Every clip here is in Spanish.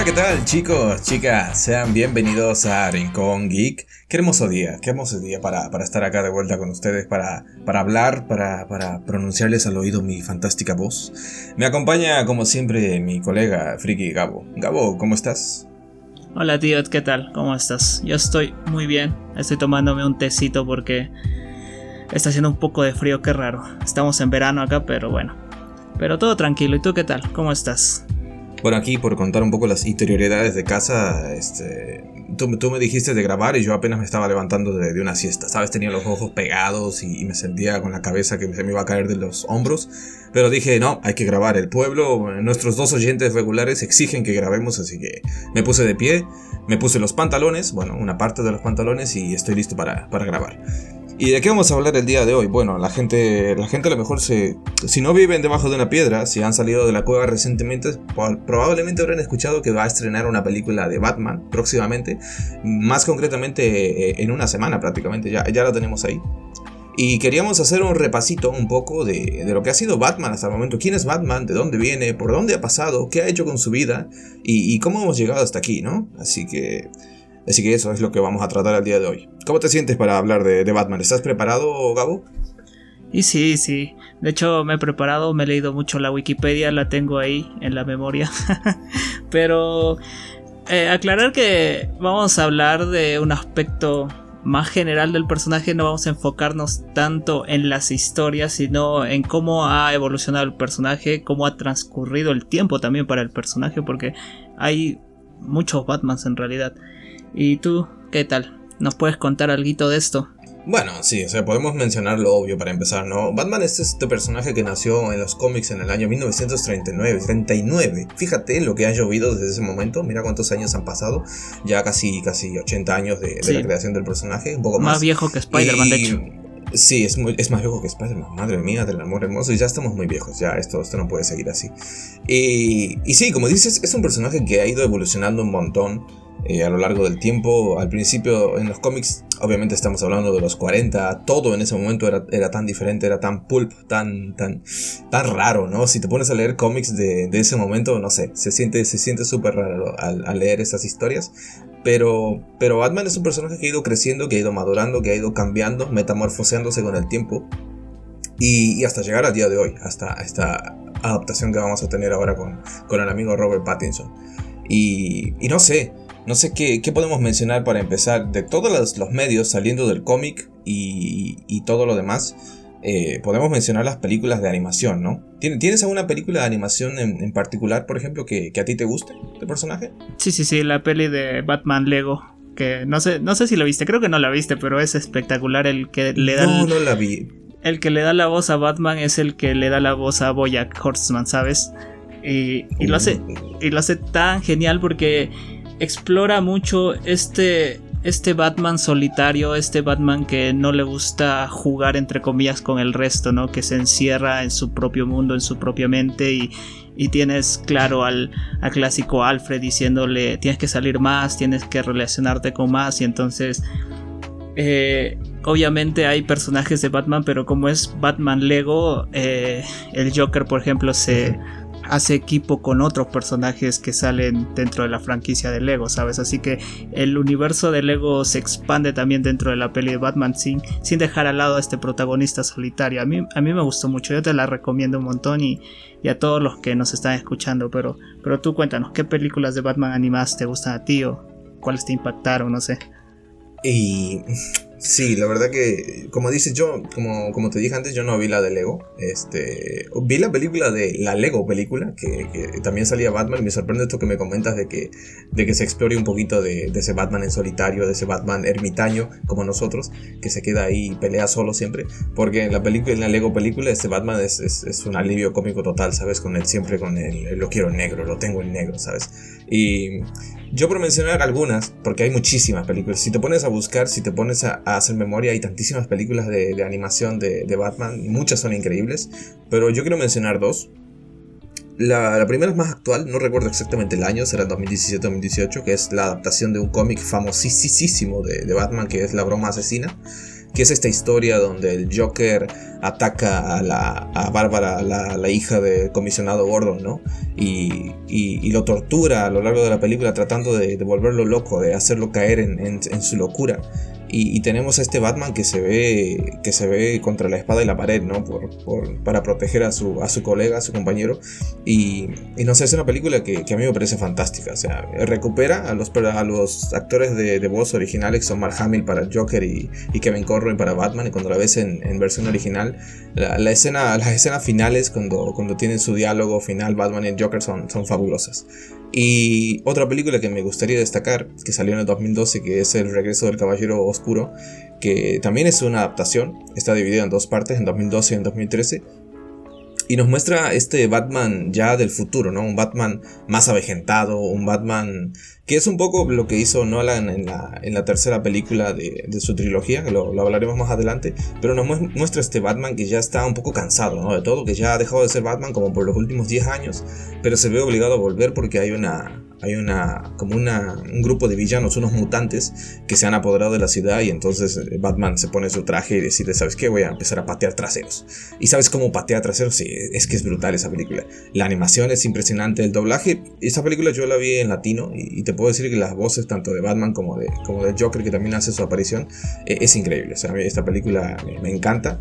Hola, ¿qué tal chicos, chicas? Sean bienvenidos a Rincón Geek. Qué hermoso día, qué hermoso día para, para estar acá de vuelta con ustedes, para, para hablar, para, para pronunciarles al oído mi fantástica voz. Me acompaña, como siempre, mi colega Friki Gabo. Gabo, ¿cómo estás? Hola tío, ¿qué tal? ¿Cómo estás? Yo estoy muy bien, estoy tomándome un tecito porque está haciendo un poco de frío, qué raro. Estamos en verano acá, pero bueno. Pero todo tranquilo, ¿y tú qué tal? ¿Cómo estás? Bueno, aquí por contar un poco las interioridades de casa, este, tú, tú me dijiste de grabar y yo apenas me estaba levantando de, una siesta, ¿sabes? Tenía los ojos pegados y, me sentía con la cabeza que se me iba a caer de los hombros, pero dije, no, hay que grabar, el pueblo, nuestros dos oyentes regulares exigen que grabemos, así que me puse de pie, me puse los pantalones, bueno, una parte de los pantalones y estoy listo para, para grabar. ¿Y de qué vamos a hablar el día de hoy? Bueno, la gente, la gente a lo mejor se... Si no viven debajo de una piedra, si han salido de la cueva recientemente, probablemente habrán escuchado que va a estrenar una película de Batman próximamente. Más concretamente eh, en una semana prácticamente, ya, ya la tenemos ahí. Y queríamos hacer un repasito un poco de, de, lo que ha sido Batman hasta el momento. ¿Quién es Batman? ¿De dónde viene? ¿Por dónde ha pasado? ¿Qué ha hecho con su vida? Y, y cómo hemos llegado hasta aquí, ¿no? Así que Así que eso es lo que vamos a tratar el día de hoy. ¿Cómo te sientes para hablar de, Batman? ¿Estás preparado, Gabo? Y sí, sí. De hecho, me he preparado, me he leído mucho la Wikipedia, la tengo ahí en la memoria. Pero eh, aclarar que vamos a hablar de un aspecto más general del personaje, no vamos a enfocarnos tanto en las historias, sino en cómo ha evolucionado el personaje, cómo ha transcurrido el tiempo también para el personaje, porque hay muchos Batmans en realidad. ¿Y tú qué tal? ¿Nos puedes contar algo de esto? Bueno, sí, o sea, podemos mencionar lo obvio para empezar, ¿no? Batman es este personaje que nació en los cómics en el año 1939, 39. Fíjate lo que ha llovido desde ese momento, mira cuántos años han pasado, ya casi, casi 80 años de, la creación del personaje, un poco más. Más viejo que Spider-Man, de hecho. Sí, es, muy, es más viejo que Spider-Man, madre mía, del amor hermoso, y ya estamos muy viejos, ya esto, esto no puede seguir así. Y, y sí, como dices, es un personaje que ha ido evolucionando un montón eh, a lo largo del tiempo. Al principio en los cómics, obviamente estamos hablando de los 40, todo en ese momento era, era tan diferente, era tan pulp, tan, tan, tan raro, ¿no? Si te pones a leer cómics de, de ese momento, no sé, se siente se siente súper raro al, leer esas historias. Pero, pero Batman es un personaje que ha ido creciendo, que ha ido madurando, que ha ido cambiando, metamorfoseándose con el tiempo. Y, hasta llegar al día de hoy, hasta esta adaptación que vamos a tener ahora con, con el amigo Robert Pattinson. Y, y no sé, no sé qué, podemos mencionar para empezar. De todos los, medios saliendo del cómic y, todo lo demás, eh, podemos mencionar las películas de animación, ¿no? ¿Tienes alguna película de animación en, particular, por ejemplo, que, a ti te guste de personaje? Sí, sí, sí, la peli de Batman Lego. Que no sé, no sé si la viste, creo que no la viste, pero es espectacular el que le da. No, no la vi. El que le da la voz a Batman es el que le da la voz a Boyack Horseman, ¿sabes? Y, y lo hace. Y lo hace tan genial porque explora mucho este, este Batman solitario, este Batman que no le gusta jugar entre comillas con el resto, ¿no? Que se encierra en su propio mundo, en su propia mente y, y tienes claro al, clásico Alfred diciéndole tienes que salir más, tienes que relacionarte con más y entonces... Eh, obviamente hay personajes de Batman, pero como es Batman Lego, eh, el Joker, por ejemplo, se, hace equipo con otros personajes que salen dentro de la franquicia de Lego, ¿sabes? Así que el universo de Lego se expande también dentro de la peli de Batman sin, sin dejar al lado a este protagonista solitario. A mí, a mí me gustó mucho, yo te la recomiendo un montón y, a todos los que nos están escuchando, pero, pero tú cuéntanos, ¿qué películas de Batman animadas te gustan a ti o cuáles te impactaron? No sé. Y Sí, la verdad que, como dices yo, como, como te dije antes, yo no vi la de Lego. Este, vi la película de la Lego película, que, también salía Batman. Y me sorprende esto que me comentas de que, de que se explore un poquito de, ese Batman en solitario, de ese Batman ermitaño, como nosotros, que se queda ahí y pelea solo siempre. Porque en la película, en la Lego película, este Batman es, es, un alivio cómico total, ¿sabes? Con él siempre con él, lo quiero en negro, lo tengo en negro, ¿sabes? Y yo por mencionar algunas, porque hay muchísimas películas. Si te pones a buscar, si te pones a, hacer memoria, hay tantísimas películas de, animación de, Batman, muchas son increíbles, pero yo quiero mencionar dos. La, primera es más actual, no recuerdo exactamente el año, será 2017-2018, que es la adaptación de un cómic famosísimo de, de Batman, que es La Broma Asesina que es esta historia donde el Joker ataca a, la, a Bárbara, la, hija del comisionado Gordon, ¿no? Y, y, lo tortura a lo largo de la película tratando de, volverlo loco, de hacerlo caer en, en su locura. Y, tenemos a este Batman que se ve que se ve contra la espada y la pared, ¿no? Por, para proteger a su, a su colega, a su compañero. Y, y no sé, es una película que, a mí me parece fantástica. O sea, recupera a los, a los actores de, voz originales, que son Mark Hamill para Joker y, Kevin Conroy para Batman. Y cuando la ves en, versión original, la, escena, las escenas finales, cuando, cuando tienen su diálogo final, Batman y Joker son, son fabulosas. Y otra película que me gustaría destacar, que salió en el 2012, que es El regreso del Caballero Oscuro, que también es una adaptación, está dividida en dos partes, en 2012 y en 2013. Y nos muestra este Batman ya del futuro, ¿no? Un Batman más avejentado, un Batman que es un poco lo que hizo Nolan en la, en la tercera película de, su trilogía, que lo, hablaremos más adelante, pero nos muestra este Batman que ya está un poco cansado ¿no? de todo, que ya ha dejado de ser Batman como por los últimos 10 años, pero se ve obligado a volver porque hay una, hay una como una, un grupo de villanos, unos mutantes que se han apoderado de la ciudad y entonces eh, Batman se pone su traje y decide, ¿sabes qué? Voy a empezar a patear traseros. ¿Y sabes cómo patea traseros? Sí, es que es brutal esa película. La animación es impresionante, el doblaje, esa película yo la vi en latino y, te puedo decir que las voces tanto de Batman como de, como de Joker que también hace su aparición eh, es increíble. Esta película me encanta.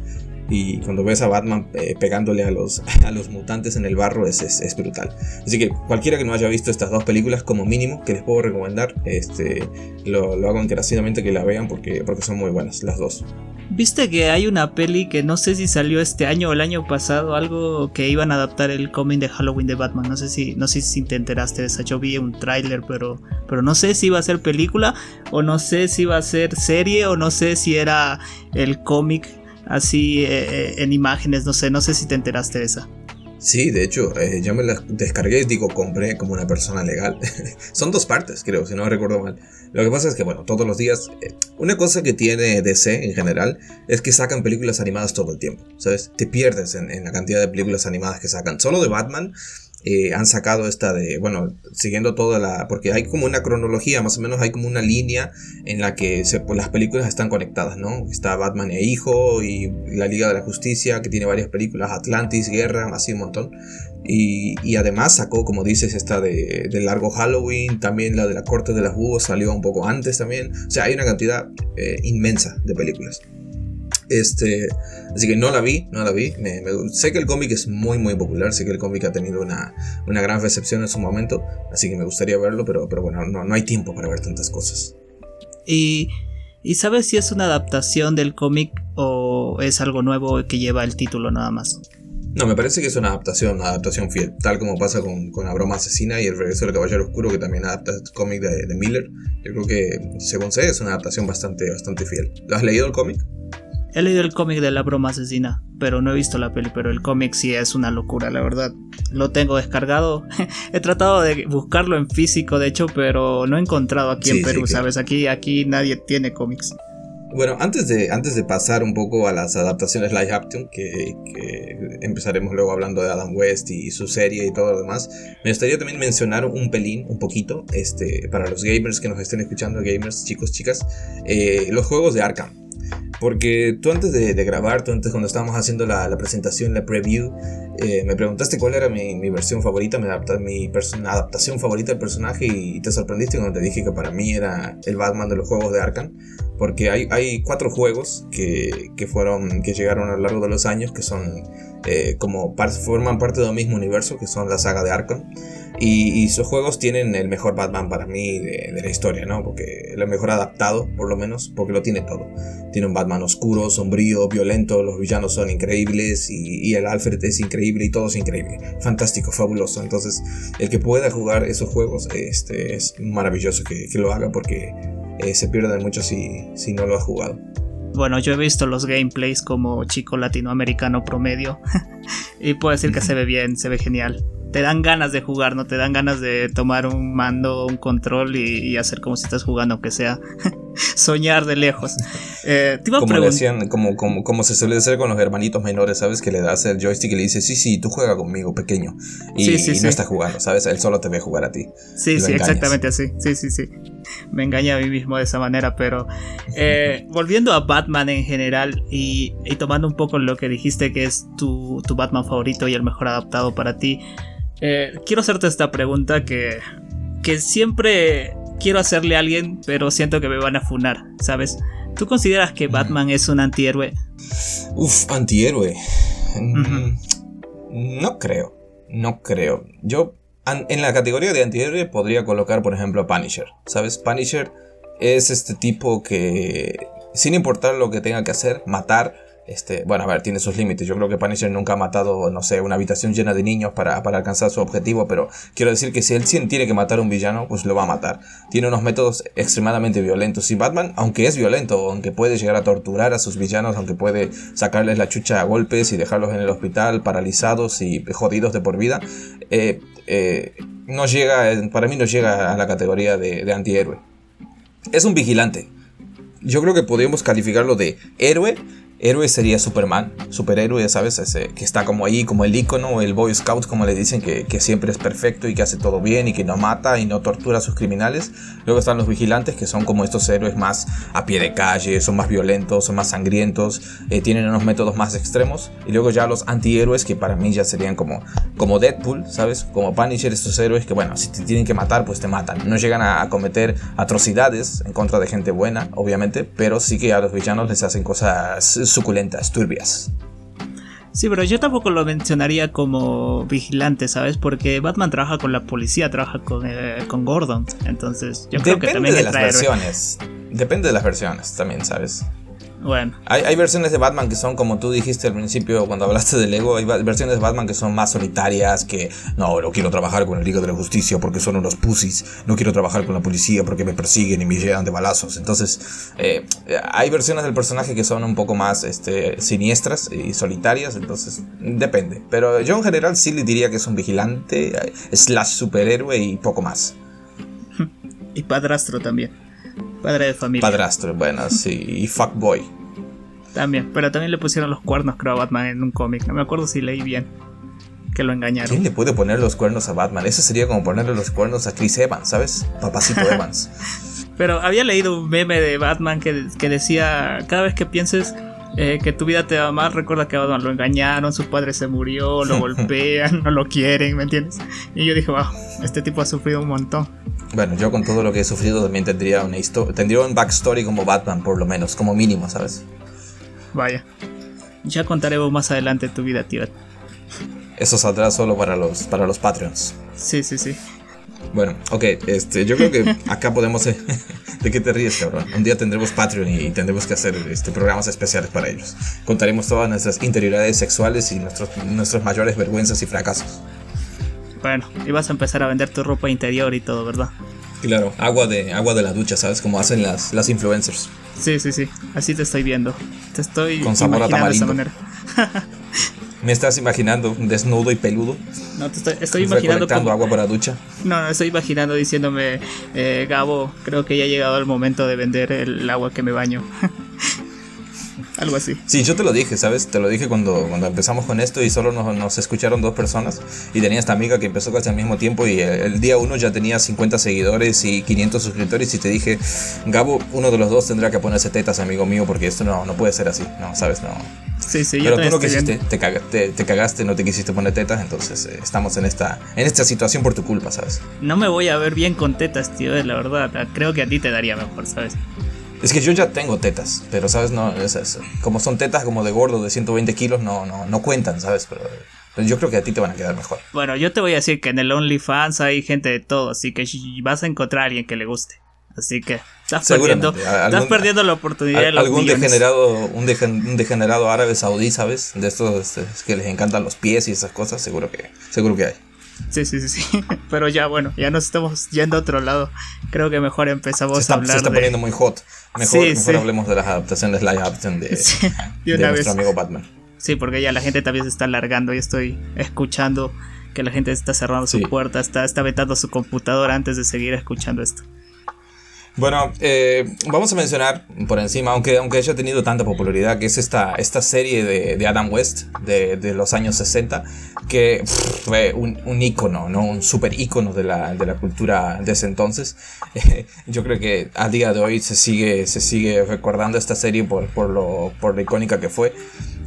Y cuando ves a Batman eh, pegándole a los, a los mutantes en el barro es, es, brutal. Así que cualquiera que no haya visto estas dos películas, como mínimo, que les puedo recomendar, este, lo, lo hago encarecidamente que la vean porque, porque son muy buenas las dos. Viste que hay una peli que no sé si salió este año o el año pasado, algo que iban a adaptar el cómic de Halloween de Batman. No sé si, no sé si te enteraste esa. Yo vi un tráiler, pero, pero no sé si iba a ser película, o no sé si iba a ser serie, o no sé si era el cómic así eh, eh, en imágenes, no sé, no sé si te enteraste de esa. Sí, de hecho, eh, yo me la descargué, digo, compré como una persona legal. Son dos partes, creo, si no recuerdo mal. Lo que pasa es que, bueno, todos los días, una cosa que tiene DC en general es que sacan películas animadas todo el tiempo, ¿sabes? Te pierdes en la cantidad de películas animadas que sacan. Solo de Batman eh, han sacado esta de, bueno, siguiendo toda la, porque hay como una cronología, más o menos hay como una línea en la que se, pues, las películas están conectadas, ¿no? Está Batman e Hijo y la Liga de la Justicia, que tiene varias películas, Atlantis, Guerra, así un montón. Y, y además sacó, como dices, esta de, del largo Halloween, también la de la Corte de las Búhos salió un poco antes también. O sea, hay una cantidad eh, inmensa de películas. Este, así que no la vi, no la vi. sé que el cómic es muy, muy popular. Sé que el cómic ha tenido una, una, gran recepción en su momento. Así que me gustaría verlo, pero, pero bueno, no, no hay tiempo para ver tantas cosas. Y, ¿Y sabes si es una adaptación del cómic o es algo nuevo que lleva el título nada más? No, me parece que es una adaptación, una adaptación fiel, tal como pasa con, con La broma asesina y El regreso del caballero oscuro, que también adapta el cómic de, de, Miller. Yo creo que, según sé, es una adaptación bastante, bastante fiel. ¿Lo has leído el cómic? He leído el cómic de la broma asesina, pero no he visto la peli, pero el cómic sí es una locura, la verdad. Lo tengo descargado. he tratado de buscarlo en físico, de hecho, pero no he encontrado aquí en Perú, ¿sabes? Aquí, aquí nadie tiene cómics. Bueno, antes de, antes de pasar un poco a las adaptaciones live action, que, empezaremos luego hablando de Adam West y su serie y todo lo demás, me gustaría también mencionar un pelín, un poquito, este, para los gamers que nos estén escuchando, gamers, chicos, chicas, eh, los juegos de Arkham. Porque tú antes de, grabar, tú antes cuando estábamos haciendo la, presentación, la preview, eh, me preguntaste cuál era mi, versión favorita, mi, mi adaptación favorita del personaje y te sorprendiste cuando te dije que para mí era el Batman de los juegos de Arkham. Porque hay, cuatro juegos que, fueron, que llegaron a lo largo de los años que son eh, como forman parte del mismo universo, que son la saga de Arkham. Y, sus juegos tienen el mejor Batman para mí de, la historia, ¿no? Porque el mejor adaptado, por lo menos, porque lo tiene todo. Tiene un Batman oscuro, sombrío, violento, los villanos son increíbles y, el Alfred es increíble y todo es increíble. Fantástico, fabuloso. Entonces, el que pueda jugar esos juegos este, es maravilloso que, lo haga porque eh, se pierde mucho si, si no lo ha jugado. Bueno, yo he visto los gameplays como chico latinoamericano promedio y puedo decir que se ve bien, se ve genial te dan ganas de jugar, ¿no? Te dan ganas de tomar un mando, un control y, hacer como si estás jugando, aunque sea. soñar de lejos. Eh, te iba a Como, hacían, como, como, como se suele hacer con los hermanitos menores, ¿sabes? Que le das el joystick y le dices, sí, sí, tú juega conmigo, pequeño. Y, Sí, sí, y sí. no está jugando, ¿sabes? Él solo te ve jugar a ti. Sí, sí, engañas. exactamente así. Sí, sí, sí. Me engañé a mí mismo de esa manera, pero eh, volviendo a Batman en general y, y tomando un poco lo que dijiste que es tu, tu Batman favorito y el mejor adaptado para ti, eh, quiero hacerte esta pregunta que, que siempre quiero hacerle a alguien, pero siento que me van a funar, ¿sabes? ¿Tú consideras que Batman es un antihéroe? Uf, antihéroe. Mm, No creo. No creo. Yo en la categoría de antihéroe podría colocar, por ejemplo, a Punisher. ¿Sabes? Punisher es este tipo que, sin importar lo que tenga que hacer, matar. Este, bueno, a ver, tiene sus límites. Yo creo que Punisher nunca ha matado, no sé, una habitación llena de niños para, alcanzar su objetivo, pero quiero decir que si él tiene que matar a un villano, pues lo va a matar. Tiene unos métodos extremadamente violentos. Y Batman, aunque es violento, aunque puede llegar a torturar a sus villanos, aunque puede sacarles la chucha a golpes y dejarlos en el hospital paralizados y jodidos de por vida, eh, eh, no llega, para mí no llega a la categoría de, de antihéroe. Es un vigilante. Yo creo que podríamos calificarlo de héroe. Héroe sería Superman, superhéroe, ¿sabes? Ese, que está como ahí, como el icono, el Boy Scout, como le dicen, que, que siempre es perfecto y que hace todo bien y que no mata y no tortura a sus criminales. Luego están los vigilantes, que son como estos héroes más a pie de calle, son más violentos, son más sangrientos, eh, tienen unos métodos más extremos. Y luego ya los antihéroes, que para mí ya serían como, como Deadpool, ¿sabes? Como Punisher, estos héroes que, bueno, si te tienen que matar, pues te matan. No llegan a, a cometer atrocidades en contra de gente buena, obviamente, pero sí que a los villanos les hacen cosas suculentas, turbias. Sí, pero yo tampoco lo mencionaría como vigilante, ¿sabes? Porque Batman trabaja con la policía, trabaja con, eh, con Gordon. Entonces, yo creo que Depende también de las versiones. Depende de las versiones también, ¿sabes? Bueno, Hay, hay versiones de Batman que son, como tú dijiste al principio cuando hablaste de Lego, hay versiones de Batman que son más solitarias, que no, no quiero trabajar con el Liga de la Justicia porque son unos pussies, no quiero trabajar con la policía porque me persiguen y me llenan de balazos. Entonces, eh, hay versiones del personaje que son un poco más este, siniestras y solitarias, entonces depende. Pero yo en general sí le diría que es un vigilante, eh, slash superhéroe y poco más. y padrastro también. Padre de familia. Padrastro, bueno, sí, y fuckboy. También, pero también le pusieron los cuernos, creo, a Batman en un cómic. No me acuerdo si leí bien. Que lo engañaron. ¿Quién le puede poner los cuernos a Batman? Eso sería como ponerle los cuernos a Chris Evans, ¿sabes? Papacito Evans. Pero había leído un meme de Batman que, que decía, cada vez que pienses eh, que tu vida te va mal, recuerda que a Batman lo engañaron, su padre se murió, lo golpean, no lo quieren, ¿me entiendes? Y yo dije, wow, este tipo ha sufrido un montón. Bueno, yo con todo lo que he sufrido también tendría una historia, tendría un backstory como Batman, por lo menos, como mínimo, ¿sabes? Vaya. Ya contaremos más adelante tu vida, tío. Eso saldrá solo para los, para los Patreons. Sí, sí, sí. Bueno, ok, este, yo creo que acá podemos... eh, ¿De qué te ríes, cabrón? Un día tendremos Patreon y tendremos que hacer este, programas especiales para ellos. Contaremos todas nuestras interioridades sexuales y nuestros, nuestras mayores vergüenzas y fracasos. Bueno, y vas a empezar a vender tu ropa interior y todo, ¿verdad? Claro, agua de, agua de la ducha, ¿sabes? Como hacen las, las influencers. Sí, sí, sí. Así te estoy viendo. Te estoy Con sabor a imaginando de esa manera. ¿Me estás imaginando desnudo y peludo? No, te estoy, estoy imaginando como... agua para ducha. No, no, estoy imaginando diciéndome, eh, Gabo, creo que ya ha llegado el momento de vender el agua que me baño. Algo así. Sí, yo te lo dije, ¿sabes? Te lo dije cuando, cuando empezamos con esto y solo nos, nos escucharon dos personas. Y tenía esta amiga que empezó casi al mismo tiempo y el, el día uno ya tenía 50 seguidores y 500 suscriptores. Y te dije, Gabo, uno de los dos tendrá que ponerse tetas, amigo mío, porque esto no, no puede ser así, ¿no? ¿Sabes? No. Sí, sí, yo Pero tú también no quisiste, te, caga- te- te cagaste, no te quisiste poner tetas, entonces eh, estamos en esta, en esta situación por tu culpa, ¿sabes? No me voy a ver bien con tetas, tío, eh, la verdad. Creo que a ti te daría mejor, ¿sabes? Es que yo ya tengo tetas, pero sabes, no, es como son tetas como de gordo de 120 kilos, no, no, no cuentan, ¿sabes? Pero, pero yo creo que a ti te van a quedar mejor. Bueno, yo te voy a decir que en el OnlyFans hay gente de todo, así que vas a encontrar a alguien que le guste. Así que estás perdiendo, estás perdiendo la oportunidad de los algún millones. degenerado, un, degen- un degenerado árabe saudí, ¿sabes? De estos este, que les encantan los pies y esas cosas, seguro que, seguro que hay. Sí, sí, sí, sí. Pero ya, bueno, ya nos estamos yendo a otro lado. Creo que mejor empezamos Se está, a hablar se está de... poniendo muy hot. Mejor, Sí, mejor sí. hablemos de las adaptaciones live action de, Sí, de de nuestro amigo Batman. Sí, porque ya la gente también se está alargando y estoy escuchando que la gente está cerrando su puerta, está, está vetando su computadora antes de seguir escuchando esto. Bueno, eh, vamos a mencionar por encima, aunque, aunque haya tenido tanta popularidad, que es esta, esta serie de, Adam West de, los años 60, que fue un, un ícono, ¿no? un super ícono de la, de la cultura de ese entonces. yo creo que a día de hoy se sigue, se sigue recordando esta serie por, por, lo, por lo icónica que fue.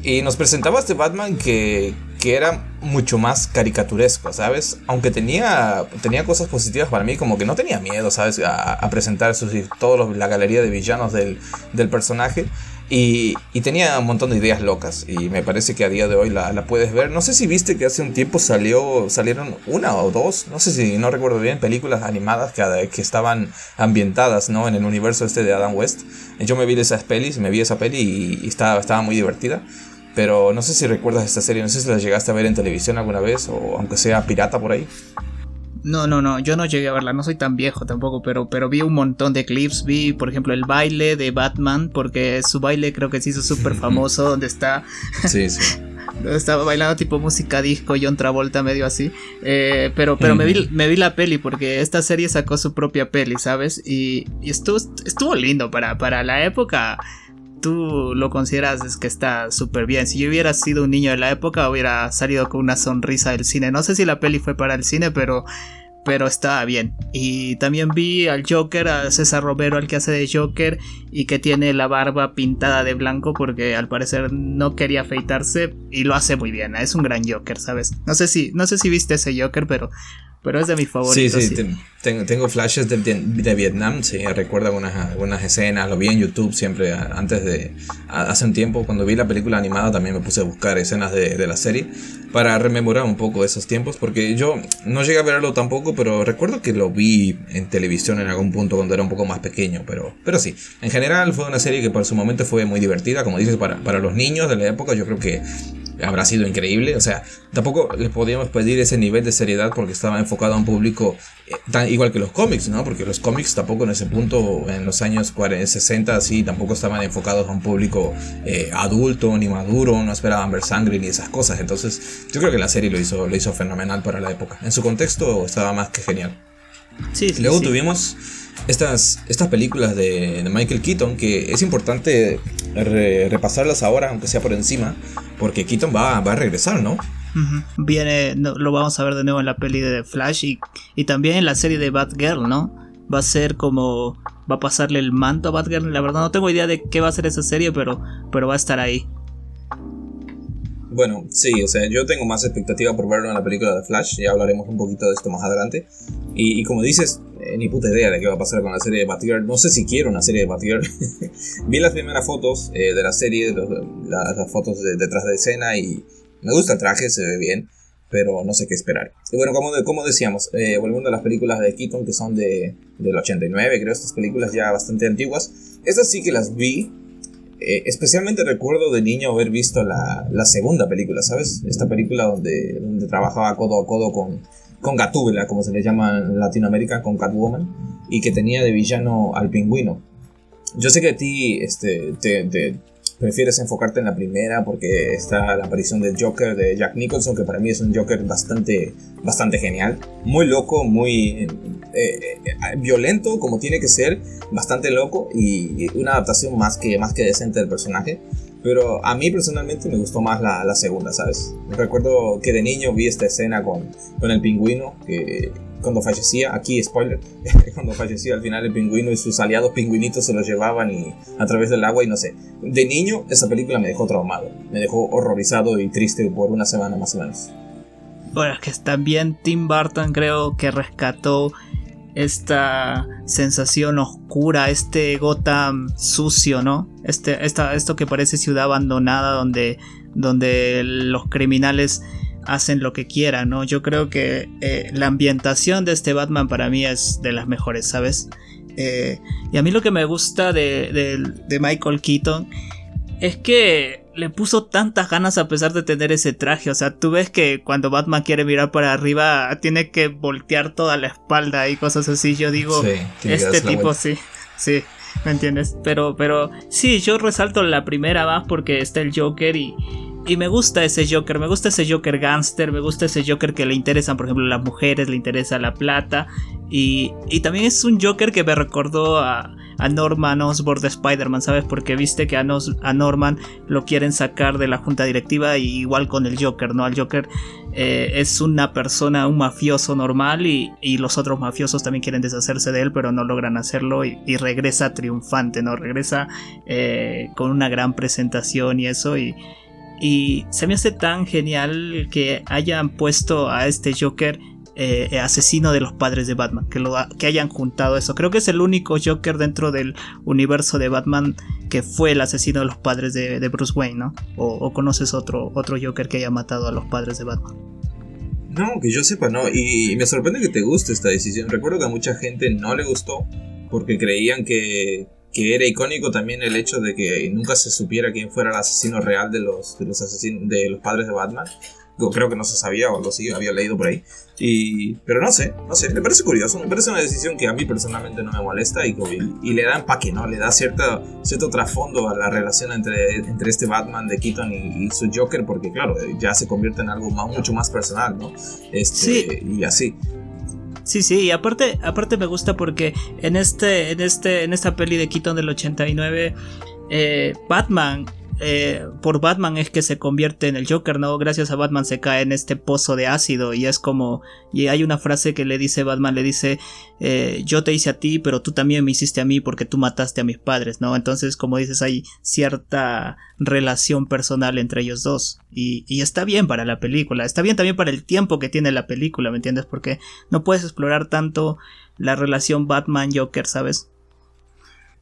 Y nos presentaba este Batman que, que, era mucho más caricaturesco, ¿sabes? Aunque tenía, tenía cosas positivas para mí, como que no tenía miedo, ¿sabes? A, presentar sus, la galería de villanos del, del personaje. Y, y, tenía un montón de ideas locas. Y me parece que a día de hoy la, la, puedes ver. No sé si viste que hace un tiempo salió, salieron una o dos, no sé si no recuerdo bien, películas animadas que, que estaban ambientadas ¿no? en el universo este de Adam West. Yo me vi esas pelis, me vi esa peli y, y estaba, estaba muy divertida. Pero no sé si recuerdas esta serie, no sé si la llegaste a ver en televisión alguna vez o aunque sea pirata por ahí. No, no, no, yo no llegué a verla, no soy tan viejo tampoco, pero, pero vi un montón de clips, vi por ejemplo el baile de Batman, porque su baile creo que se hizo súper famoso, donde está... Sí, sí. estaba bailando tipo música disco, John Travolta medio así. Eh, pero pero me, vi, me vi la peli porque esta serie sacó su propia peli, ¿sabes? Y, y estuvo, estuvo lindo para, para la época tú lo consideras que está súper bien. Si yo hubiera sido un niño de la época, hubiera salido con una sonrisa del cine. No sé si la peli fue para el cine, pero, pero estaba bien. Y también vi al Joker, a César Romero, al que hace de Joker, y que tiene la barba pintada de blanco porque al parecer no quería afeitarse y lo hace muy bien. Es un gran Joker, ¿sabes? No sé si, no sé si viste ese Joker, pero pero es de mis favoritos. Sí, sí, Tengo, tengo, flashes de, de, Vietnam, sí, recuerdo algunas, algunas escenas, lo vi en YouTube siempre antes de, hace un tiempo, cuando vi la película animada también me puse a buscar escenas de, de la serie para rememorar un poco esos tiempos, porque yo no llegué a verlo tampoco, pero recuerdo que lo vi en televisión en algún punto cuando era un poco más pequeño, pero, pero sí, en general fue una serie que por su momento fue muy divertida, como dices, para, para los niños de la época yo creo que habrá sido increíble. O sea, tampoco les podíamos pedir ese nivel de seriedad porque estaba enfocado a un público eh, tan igual que los cómics, ¿no? Porque los cómics tampoco en ese punto, en los años 40, 60, así, tampoco estaban enfocados a un público eh, adulto ni maduro, no esperaban ver sangre ni esas cosas. Entonces, yo creo que la serie lo hizo, lo hizo fenomenal para la época. En su contexto estaba más que genial. Sí, Luego tuvimos estas, estas películas de, Michael Keaton, que es importante repasarlas ahora, aunque sea por encima, porque Keaton va, va a regresar, ¿no? Viene, lo vamos a ver de nuevo en la peli de Flash y, y también en la serie de Batgirl, ¿no? Va a ser como. Va a pasarle el manto a Batgirl. La verdad no tengo idea de qué va a ser esa serie, pero, pero va a estar ahí. Bueno, sí, o sea, yo tengo más expectativa por verlo en la película de Flash, ya hablaremos un poquito de esto más adelante. Y, como dices, eh, ni puta idea de qué va a pasar con la serie de Batgirl. No sé si quiero una serie de Batgirl. Vi las primeras fotos eh, de la serie, las, fotos de, detrás de escena y me gusta el traje, se ve bien, pero no sé qué esperar. Y bueno, como, como decíamos, eh, volviendo a las películas de Keaton que son de, del 89, creo, estas películas ya bastante antiguas. Estas sí que las vi eh, especialmente recuerdo de niño haber visto la, la, segunda película, ¿sabes? Esta película donde, donde trabajaba codo a codo con, con Gatúbela, como se le llama en Latinoamérica, con Catwoman, y que tenía de villano al pingüino. Yo sé que a ti este, te, prefieres enfocarte en la primera porque está la aparición del Joker de Jack Nicholson, que para mí es un Joker bastante, bastante genial, muy loco, muy eh, eh, violento como tiene que ser, bastante loco y una adaptación más que, más que decente del personaje. Pero a mí personalmente me gustó más la, la segunda, ¿sabes? Recuerdo que de niño vi esta escena con, con el pingüino, que cuando fallecía, aquí spoiler, cuando fallecía al final el pingüino y sus aliados pingüinitos se los llevaban y, a través del agua y no sé. De niño esa película me dejó traumado, me dejó horrorizado y triste por una semana más o menos. Bueno, es que también Tim Burton creo que rescató esta sensación oscura, este Gotham sucio, ¿no? Este, esta, esto que parece ciudad abandonada donde, donde los criminales hacen lo que quieran, ¿no? Yo creo que eh, la ambientación de este Batman para mí es de las mejores, ¿sabes? Eh, y a mí lo que me gusta de, de Michael Keaton es que le puso tantas ganas a pesar de tener ese traje. O sea, tú ves que cuando Batman quiere mirar para arriba, tiene que voltear toda la espalda y cosas así. Yo digo, este tipo sí, sí, ¿me entiendes? Pero, pero sí, yo resalto la primera más porque está el Joker y, y me gusta ese Joker, me gusta ese Joker gangster, me gusta ese Joker que le interesan, por ejemplo, las mujeres, le interesa la plata. Y, y también es un Joker que me recordó a, a Norman Osborn de Spider-Man, ¿sabes? Porque viste que a, Norman lo quieren sacar de la junta directiva, y igual con el Joker, ¿no? Al Joker eh, es una persona, un mafioso normal, y, y, los otros mafiosos también quieren deshacerse de él, pero no logran hacerlo, y, y regresa triunfante, ¿no? Regresa eh, con una gran presentación y eso, y y se me hace tan genial que hayan puesto a este Joker eh, asesino de los padres de Batman, que, lo, que hayan juntado eso. Creo que es el único Joker dentro del universo de Batman que fue el asesino de los padres de, Bruce Wayne, ¿no? O, conoces otro, otro Joker que haya matado a los padres de Batman. No, que yo sepa, no. Y me sorprende que te guste esta decisión. Recuerdo que a mucha gente no le gustó porque creían que, que era icónico también el hecho de que nunca se supiera quién fuera el asesino real de los, de los, asesinos, de los padres de Batman. Creo que no se sabía o algo así, había leído por ahí. Y, pero no sé, no sé, me parece curioso, me parece una decisión que a mí personalmente no me molesta y, y, le da empaque, ¿no? Le da cierta, cierto trasfondo a la relación entre, entre este Batman de Keaton y, su Joker, porque claro, ya se convierte en algo mucho más personal, ¿no? Este, sí. Y así. Sí, sí, y aparte, aparte me gusta porque en este, en este, en esta peli de Keaton del 89, eh, Batman eh, por Batman es que se convierte en el Joker, ¿no? Gracias a Batman se cae en este pozo de ácido y es como... Y hay una frase que le dice Batman, le dice, eh, yo te hice a ti, pero tú también me hiciste a mí porque tú mataste a mis padres, ¿no? Entonces, como dices, hay cierta relación personal entre ellos dos. Y, está bien para la película, está bien también para el tiempo que tiene la película, ¿me entiendes? Porque no puedes explorar tanto la relación Batman-Joker, ¿sabes?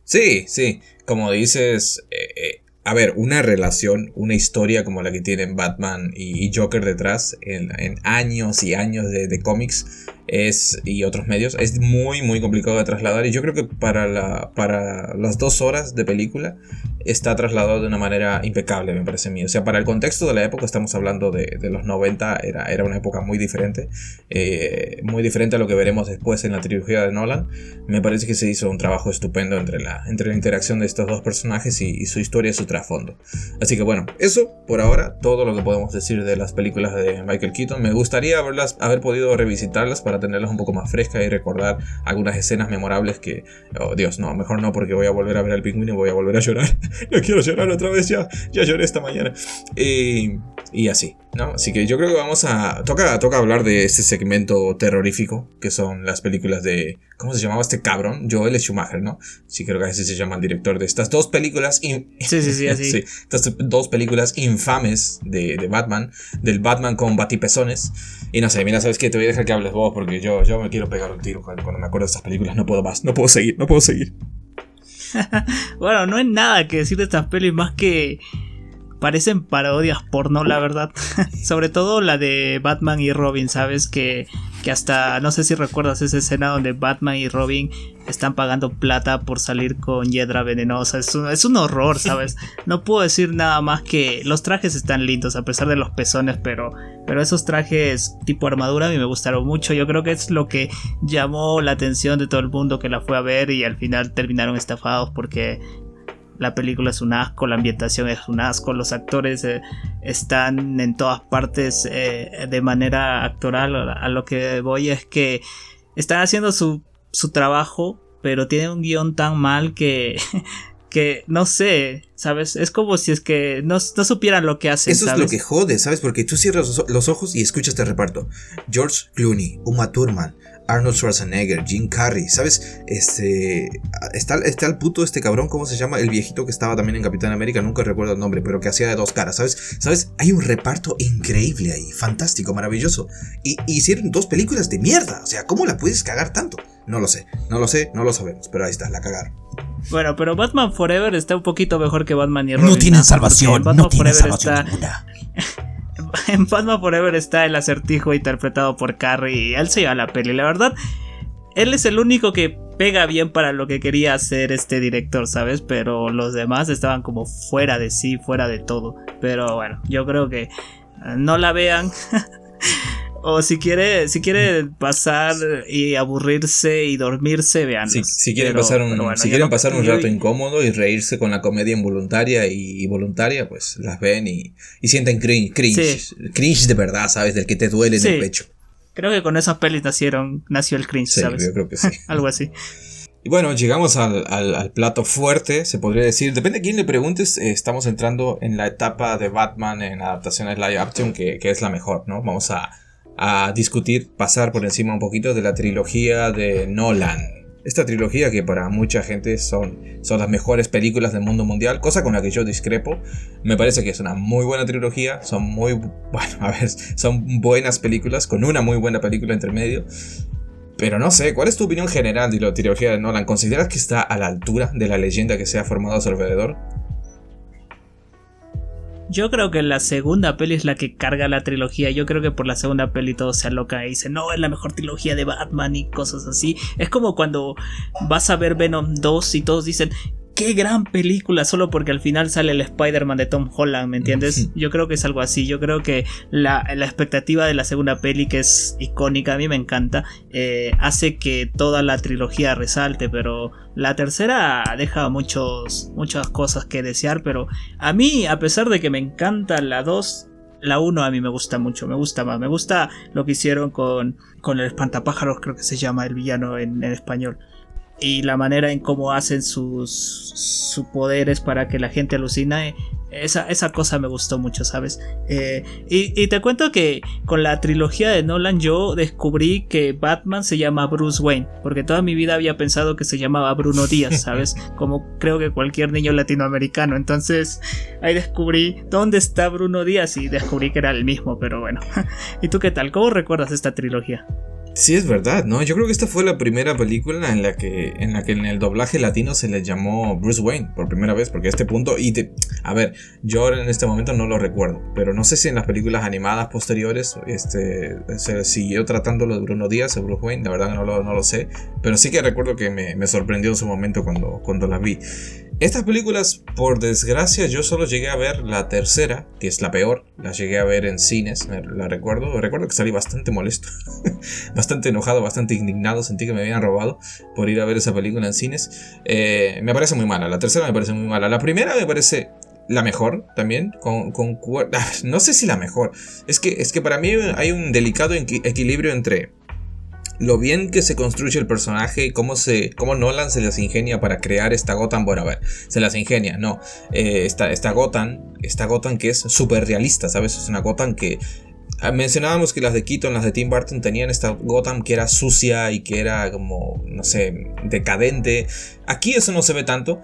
Sí, sí, como dices, eh, a ver, una relación, una historia como la que tienen Batman y, Joker detrás en, años y años de, de cómics es, y otros medios es muy muy complicado de trasladar. Y yo creo que para, la, para las dos horas de película está trasladado de una manera impecable me parece a mí. O sea para el contexto de la época estamos hablando de, de los 90 era, era una época muy diferente eh, muy diferente a lo que veremos después en la trilogía de Nolan. Me parece que se hizo un trabajo estupendo entre la, entre la interacción de estos dos personajes y, su historia y su trasfondo. Así que bueno eso por ahora todo lo que podemos decir de las películas de Michael Keaton. Me gustaría haberlas, haber podido revisitarlas para tenerlas un poco más frescas y recordar algunas escenas memorables que, oh Dios, no, mejor no porque voy a volver a ver al pingüino y voy a volver a llorar. no quiero llorar otra vez, ya, ya lloré esta mañana. y así, ¿no? Así que yo creo que vamos a... Toca, toca hablar de este segmento terrorífico, que son las películas de... ¿Cómo se llamaba este cabrón? Joel Schumacher, ¿no? Sí, creo que así se llama el director de estas dos películas. Sí, sí, sí, así. sí, estas dos películas infames de, de Batman, del Batman con batipezones. Y no sé, mira, ¿sabes qué? Te voy a dejar que hables vos porque yo, yo me quiero pegar un tiro cuando, me acuerdo de estas películas. No puedo más, no puedo seguir, no puedo seguir. bueno, no hay nada que decir de estas pelis más que parecen parodias porno, la verdad. Sobre todo la de Batman y Robin, ¿sabes? Que, que hasta, no sé si recuerdas esa escena donde Batman y Robin están pagando plata por salir con hiedra venenosa. Es un, es un horror, ¿sabes? No puedo decir nada más que los trajes están lindos a pesar de los pezones, pero, pero esos trajes tipo armadura a mí me gustaron mucho. Yo creo que es lo que llamó la atención de todo el mundo que la fue a ver y al final terminaron estafados porque la película es un asco, la ambientación es un asco, los actores eh, están en todas partes eh, de manera actoral. A lo que voy es que están haciendo su, su trabajo, pero tienen un guion tan mal que, que no sé, ¿sabes? Es como si es que no, no supieran lo que hacen. Eso es lo que jode, ¿sabes? Porque tú cierras los ojos y escuchas este reparto. George Clooney, Uma Thurman, Arnold Schwarzenegger, Jim Carrey, ¿sabes? Este. Está, está el puto este cabrón, ¿cómo se llama? El viejito que estaba también en Capitán América, nunca recuerdo el nombre, pero que hacía de dos caras, ¿sabes? ¿Sabes? Hay un reparto increíble ahí, fantástico, maravilloso. Y, hicieron dos películas de mierda, o sea, ¿cómo la puedes cagar tanto? No lo sé, no lo sé, no lo sabemos, pero ahí está, la cagaron. Bueno, pero Batman Forever está un poquito mejor que Batman y Robin. No tienen salvación, no tienen salvación ninguna. en Batman Forever está el acertijo interpretado por Carrie y él se lleva la peli. La verdad, él es el único que pega bien para lo que quería hacer este director, ¿sabes? Pero los demás estaban como fuera de sí, fuera de todo. Pero bueno, yo creo que no la vean. O si quiere, si quiere pasar y aburrirse y dormirse, vean. si quieren pasar un, si quieren pasar un rato incómodo y reírse con la comedia involuntaria y, voluntaria, pues las ven y, y sienten cringe, cringe, cringe de verdad, ¿sabes? Del que te duele en el pecho. Creo que con esas pelis nacieron, nació el cringe, ¿sabes? Yo creo que sí. Algo así. Y bueno, llegamos al, al, plato fuerte, se podría decir. Depende de quién le preguntes, eh, estamos entrando en la etapa de Batman en adaptaciones live action, que, que es la mejor, ¿no? Vamos a, a discutir, pasar por encima un poquito de la trilogía de Nolan. Esta trilogía que para mucha gente son, son las mejores películas del mundo mundial, cosa con la que yo discrepo. Me parece que es una muy buena trilogía, son muy, bueno, a ver, son buenas películas, con una muy buena película entre medio. Pero no sé, ¿cuál es tu opinión general de la trilogía de Nolan? ¿Consideras que está a la altura de la leyenda que se ha formado a su alrededor? Yo creo que la segunda peli es la que carga la trilogía. Yo creo que por la segunda peli todo se aloca y dicen, no, es la mejor trilogía de Batman y cosas así. Es como cuando vas a ver Venom 2 y todos dicen, qué gran película, solo porque al final sale el Spider-Man de Tom Holland, ¿me entiendes? Yo creo que es algo así, yo creo que la, expectativa de la segunda peli, que es icónica, a mí me encanta, eh, hace que toda la trilogía resalte, pero la tercera deja muchos, muchas cosas que desear, pero a mí, a pesar de que me encanta la 2, la 1 a mí me gusta mucho, me gusta más, me gusta lo que hicieron con, con el espantapájaros, creo que se llama el villano en español y la manera en cómo hacen sus, sus poderes para que la gente alucine esa, esa cosa me gustó mucho, ¿sabes? Eh, y, te cuento que con la trilogía de Nolan yo descubrí que Batman se llama Bruce Wayne, porque toda mi vida había pensado que se llamaba Bruno Díaz, ¿sabes? Como creo que cualquier niño latinoamericano. Entonces ahí descubrí dónde está Bruno Díaz y descubrí que era el mismo, pero bueno. ¿Y tú qué tal? ¿Cómo recuerdas esta trilogía? Sí, es verdad, ¿no? Yo creo que esta fue la primera película en la que en, la que en el doblaje latino se le llamó Bruce Wayne por primera vez, porque a este punto, y te, a ver, yo en este momento no lo recuerdo, pero no sé si en las películas animadas posteriores este, se siguió tratándolo de Bruno Díaz o Bruce Wayne, la verdad no lo, no lo sé, pero sí que recuerdo que me, me sorprendió en su momento cuando, cuando la vi. Estas películas, por desgracia, yo solo llegué a ver la tercera, que es la peor. La llegué a ver en cines, la recuerdo. Recuerdo que salí bastante molesto, bastante enojado, bastante indignado. Sentí que me habían robado por ir a ver esa película en cines. Eh, me parece muy mala. La tercera me parece muy mala. La primera me parece la mejor también. Con, no sé si la mejor. Es que, es que para mí hay un delicado equilibrio entre lo bien que se construye el personaje y cómo, se, cómo Nolan se las ingenia para crear esta Gotham. Bueno, a ver, se las ingenia, no. Eh, esta, esta esta Gotham que es súper realista, ¿sabes? Es una Gotham que Mencionábamos que las de Keaton, las de Tim Burton tenían esta Gotham que era sucia y que era como, no sé, decadente. Aquí eso no se ve tanto,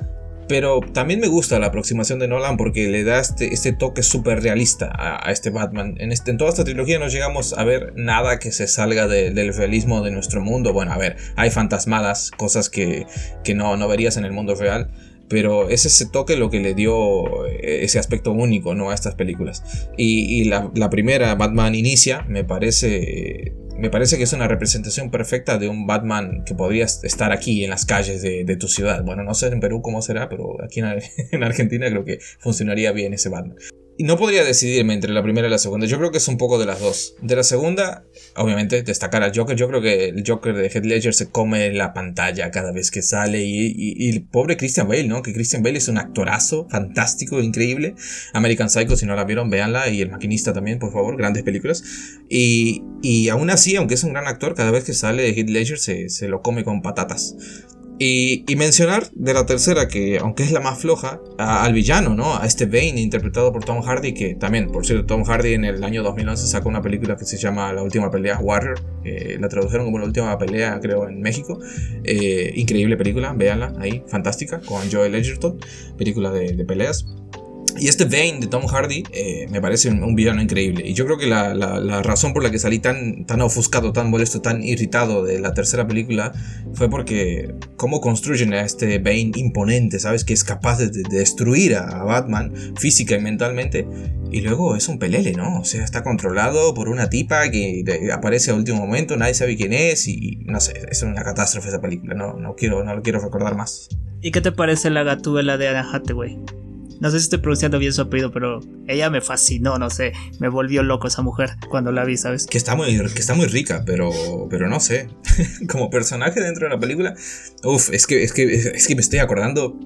pero también me gusta la aproximación de Nolan porque le da este, este toque súper realista a, este Batman. En, este, en toda esta trilogía no llegamos a ver nada que se salga del realismo de nuestro mundo. Bueno, a ver, hay fantasmadas, cosas que, que no, no verías en el mundo real. Pero es ese toque lo que le dio eh, ese aspecto único ¿no? a estas películas. Y, la, primera, Batman Inicia, me parece me parece que es una representación perfecta de un Batman que podría estar aquí en las calles de, tu ciudad. Bueno, no sé en Perú cómo será, pero aquí en Argentina creo que funcionaría bien ese Batman. Y no podría decidirme entre la primera y la segunda. Yo creo que es un poco de las dos. De la segunda, obviamente, destacar al Joker. Yo creo que el Joker de Heath Ledger se come la pantalla cada vez que sale. Y, el pobre Christian Bale, ¿no? Que Christian Bale es un actorazo fantástico, increíble. American Psycho, si no la vieron, véanla. Y El Maquinista también, por favor. Grandes películas. Y, y aún así, aunque es un gran actor, cada vez que sale Heath Ledger se, se lo come con patatas. Y, mencionar de la tercera, que aunque es la más floja, al villano, ¿no? A este Bane interpretado por Tom Hardy, que también, por cierto, Tom Hardy en el año 2011 sacó una película que se llama La Última Pelea Warrior, la tradujeron como La Última Pelea, creo, en México. Eh, increíble película, véanla ahí, fantástica, con Joel Edgerton, película de, de peleas. Y este Bane de Tom Hardy eh, me parece un, villano increíble. Y yo creo que la, la, razón por la que salí tan, tan ofuscado, tan molesto, tan irritado de la tercera película fue porque cómo construyen a este Bane imponente, ¿sabes? Que es capaz de, destruir a, Batman física y mentalmente. Y luego es un pelele, ¿no? O sea, está controlado por una tipa que aparece a último momento, nadie sabe quién es y no sé, es una catástrofe esa película, no, no, quiero, no lo quiero recordar más. ¿Y qué te parece la gatúbela de Anna Hathaway? No sé si estoy pronunciando bien su apellido, pero ella me fascinó, no sé, me volvió loco esa mujer cuando la vi, ¿sabes? Que está muy, que está muy rica, pero, pero no sé. Como personaje dentro de la película, uff, es que, es, que, es que me estoy acordando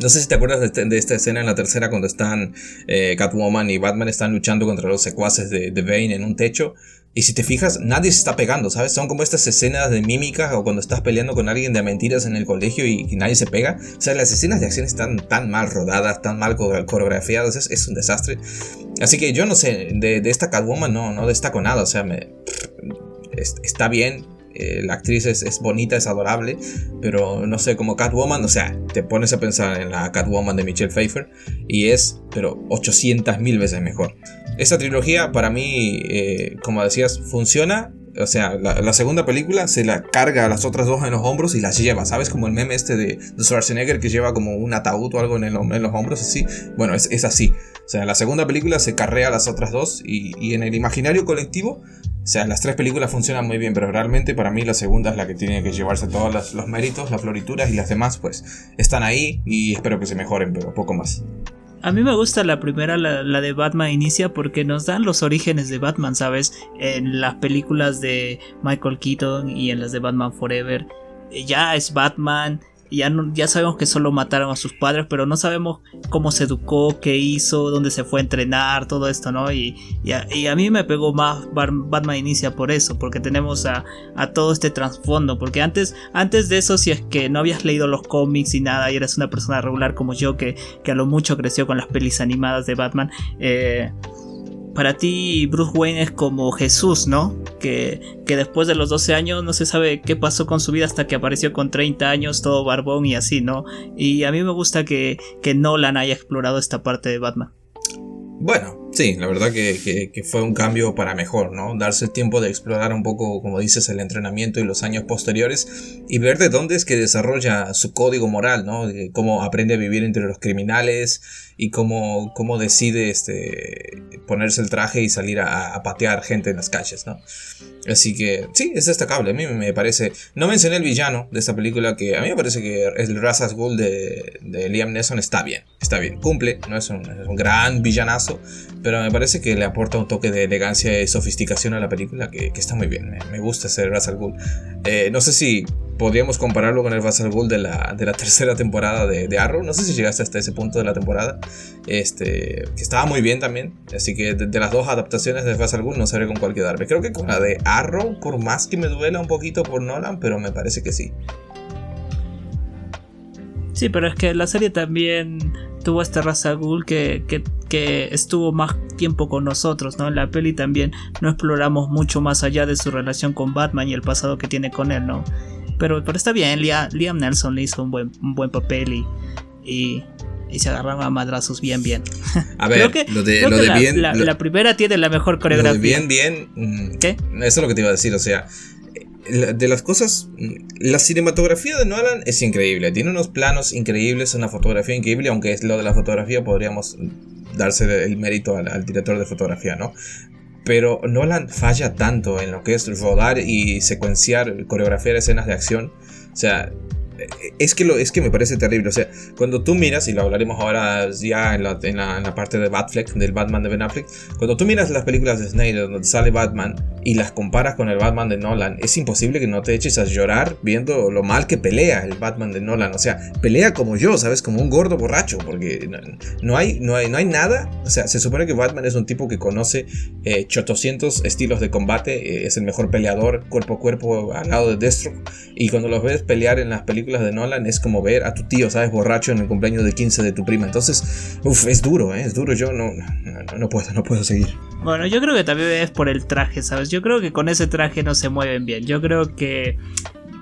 no sé si te acuerdas de, este, esta escena en la tercera cuando están eh, Catwoman y Batman están luchando contra los secuaces de, de Bane en un techo. Y si te fijas, nadie se está pegando, ¿sabes? Son como estas escenas de mímica o cuando estás peleando con alguien de mentiras en el colegio y, nadie se pega. O sea, las escenas de acción están tan mal rodadas, tan mal coreografiadas, es, es un desastre. Así que yo no sé, de, esta Catwoman no, no destaco nada, o sea, me, está bien, eh, la actriz es, bonita, es adorable, pero no sé, como Catwoman, o sea, te pones a pensar en la Catwoman de Michelle Pfeiffer y es, pero 800 mil veces mejor. Esta trilogía para mí, eh, como decías, funciona. O sea, la, segunda película se la carga a las otras dos en los hombros y las lleva, ¿sabes? Como el meme este de, Schwarzenegger que lleva como un ataúd o algo en, los hombros, así. Bueno, es, así. O sea, la segunda película se carrea a las otras dos y, y en el imaginario colectivo o sea, las tres películas funcionan muy bien, pero realmente para mí la segunda es la que tiene que llevarse todos los, méritos, las florituras y las demás pues están ahí y espero que se mejoren, pero poco más. A mí me gusta la primera, la, la, de Batman Inicia, porque nos dan los orígenes de Batman, ¿sabes? En las películas de Michael Keaton y en las de Batman Forever. Ya es Batman, ya, ya sabemos que solo mataron a sus padres, pero no sabemos cómo se educó, qué hizo, dónde se fue a entrenar, todo esto, ¿no? Y, y, a, mí me pegó más Batman Inicia por eso, porque tenemos a, todo este trasfondo, porque antes, antes de eso, si es que no habías leído los cómics y nada, y eres una persona regular como yo, que, que a lo mucho creció con las pelis animadas de Batman, eh, para ti Bruce Wayne es como Jesús, ¿no? Que, que, después de los 12 años no se sabe qué pasó con su vida hasta que apareció con 30 años, todo barbón y así, ¿no? Y a mí me gusta que, que Nolan haya explorado esta parte de Batman. Bueno, sí, la verdad que, que, fue un cambio para mejor, ¿no? Darse el tiempo de explorar un poco, como dices, el entrenamiento y los años posteriores y ver de dónde es que desarrolla su código moral, ¿no? Cómo aprende a vivir entre los criminales y cómo, cómo decide este, ponerse el traje y salir a, patear gente en las calles, ¿no? Así que sí, es destacable. A mí me parece. No mencioné el villano de esta película, que a mí me parece que el Ra's al Ghul de, Liam Neeson está bien. Está bien, cumple. No es un, gran villanazo, pero me parece que le aporta un toque de elegancia y sofisticación a la película que, está muy bien. Me, gusta ese Ra's al Ghul. Eh, no sé si podríamos compararlo con el Ra's al Ghul de la, de la tercera temporada de, de, Arrow. No sé si llegaste hasta ese punto de la temporada. Este, que estaba muy bien también. Así que de, las dos adaptaciones de Ra's al Ghul no sabré con cuál quedarme. Creo que con la de Arrow, por más que me duela un poquito por Nolan, pero me parece que sí. Sí, pero es que la serie también tuvo esta raza Ghoul que, que, estuvo más tiempo con nosotros, ¿no? En la peli también no exploramos mucho más allá de su relación con Batman y el pasado que tiene con él, ¿no? Pero, pero está bien, Liam, Nelson le hizo un buen, un buen papel y, y, se agarraron a madrazos bien, bien. A ver, que, lo de, la, bien. La, primera tiene la mejor coreografía. bien, bien. Mm, ¿Qué? Eso es lo que te iba a decir, o sea de las cosas, la cinematografía de Nolan es increíble, tiene unos planos increíbles, una fotografía increíble, aunque es lo de la fotografía podríamos darse el mérito al, director de fotografía, ¿no? Pero Nolan falla tanto en lo que es rodar y secuenciar, coreografiar escenas de acción. O sea, es que, lo, es que me parece terrible. O sea, cuando tú miras, y lo hablaremos ahora ya en la, en la, parte de Batfleck, del Batman de Ben Affleck, cuando tú miras las películas de Snyder donde sale Batman y las comparas con el Batman de Nolan, es imposible que no te eches a llorar viendo lo mal que pelea el Batman de Nolan. O sea, pelea como yo, ¿sabes? Como un gordo borracho, porque no, hay, no, hay, no hay nada. O sea, se supone que Batman es un tipo que conoce eh, 800 estilos de combate, eh, es el mejor peleador cuerpo a cuerpo al lado de Destro, y cuando los ves pelear en las películas de Nolan es como ver a tu tío, ¿sabes? Borracho en el cumpleaños de 15 de tu prima. Entonces, uff, es duro, ¿eh? Es duro. Yo no, no, no, puedo, no puedo seguir. Bueno, yo creo que también es por el traje, ¿sabes? Yo creo que con ese traje no se mueven bien. Yo creo que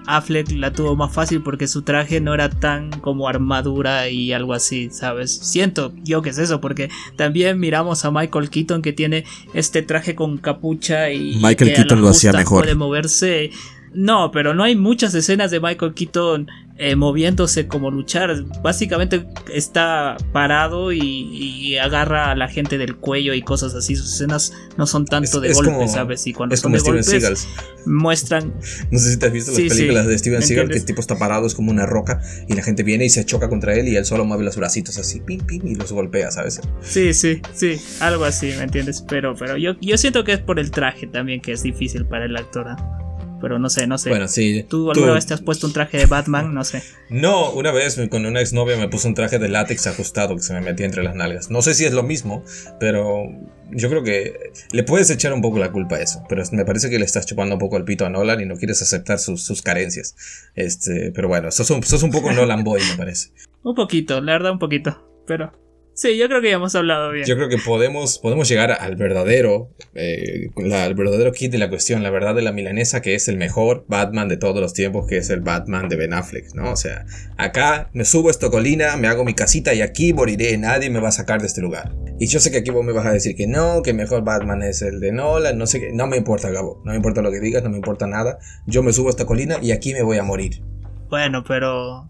Affleck la tuvo más fácil porque su traje no era tan como armadura y algo así, ¿sabes? Siento yo que es eso, porque también miramos a Michael Keaton que tiene este traje con capucha y Michael Keaton lo hacía mejor. Puede moverse No, pero no hay muchas escenas de Michael Keaton eh, moviéndose como luchar. Básicamente está parado y, agarra a la gente del cuello y cosas así. Sus escenas no son tanto de golpes, ¿sabes? Y cuando son de golpes muestran. No sé si te has visto las películas de Steven Seagal que el tipo está parado, es como una roca y la gente viene y se choca contra él y él solo mueve los bracitos así, pim, pim, y los golpea, ¿sabes? Sí, sí, sí, algo así, ¿me entiendes? Pero, pero yo, yo siento que es por el traje también que es difícil para el actor. ¿ah? Pero no sé, no sé. Bueno, sí. ¿Tú alguna vez te has puesto un traje de Batman? No sé. No, una vez con una exnovia me puse un traje de látex ajustado que se me metía entre las nalgas. No sé si es lo mismo, pero yo creo que le puedes echar un poco la culpa a eso. Pero me parece que le estás chupando un poco el pito a Nolan y no quieres aceptar sus, carencias. Este, pero bueno, sos un, sos un poco Nolan Boy, me parece. Un poquito, la verdad, un poquito. Pero Sí, yo creo que ya hemos hablado bien. Yo creo que podemos, podemos llegar al verdadero, eh, al verdadero kit de la cuestión, la verdad de la milanesa, que es el mejor Batman de todos los tiempos, que es el Batman de Ben Affleck, ¿no? O sea, acá me subo a esta colina, me hago mi casita y aquí moriré, nadie me va a sacar de este lugar. Y yo sé que aquí vos me vas a decir que no, que mejor Batman es el de Nolan, no sé qué, no me importa, Gabo, no me importa lo que digas, no me importa nada, yo me subo a esta colina y aquí me voy a morir. Bueno, pero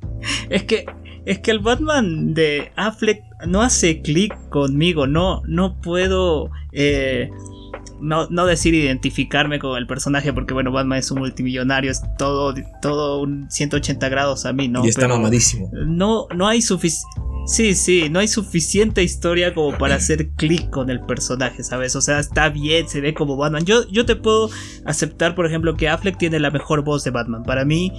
es que es que el Batman de Affleck no hace clic conmigo, no, no puedo eh, no, no, decir identificarme con el personaje porque bueno, Batman es un multimillonario, es todo, todo un 180 grados a mí, ¿no? Y está mamadísimo. No, no hay suficiente Sí, sí, no hay suficiente historia como para hacer clic con el personaje, ¿sabes? O sea, está bien, se ve como Batman. Yo, yo te puedo aceptar, por ejemplo, que Affleck tiene la mejor voz de Batman. Para mí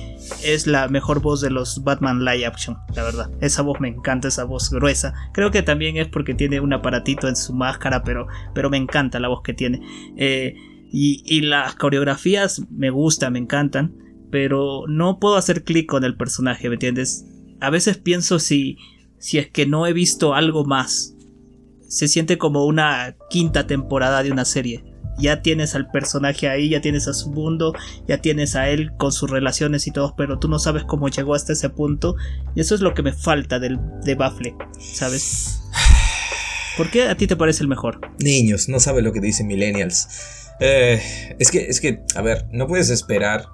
es la mejor voz de los Batman Live Action, la verdad. Esa voz me encanta, esa voz gruesa. Creo que también es porque tiene un aparatito en su máscara, pero, pero me encanta la voz que tiene. Eh, y, y las coreografías me gustan, me encantan, pero no puedo hacer clic con el personaje, ¿me entiendes? A veces pienso si si es que no he visto algo más. Se siente como una quinta temporada de una serie. Ya tienes al personaje ahí, ya tienes a su mundo, ya tienes a él con sus relaciones y todo, pero tú no sabes cómo llegó hasta ese punto. Y eso es lo que me falta del, de Baffle, ¿sabes? ¿Por qué a ti te parece el mejor? Niños, no sabe lo que dicen millennials. Eh, es que, es que, a ver, no puedes esperar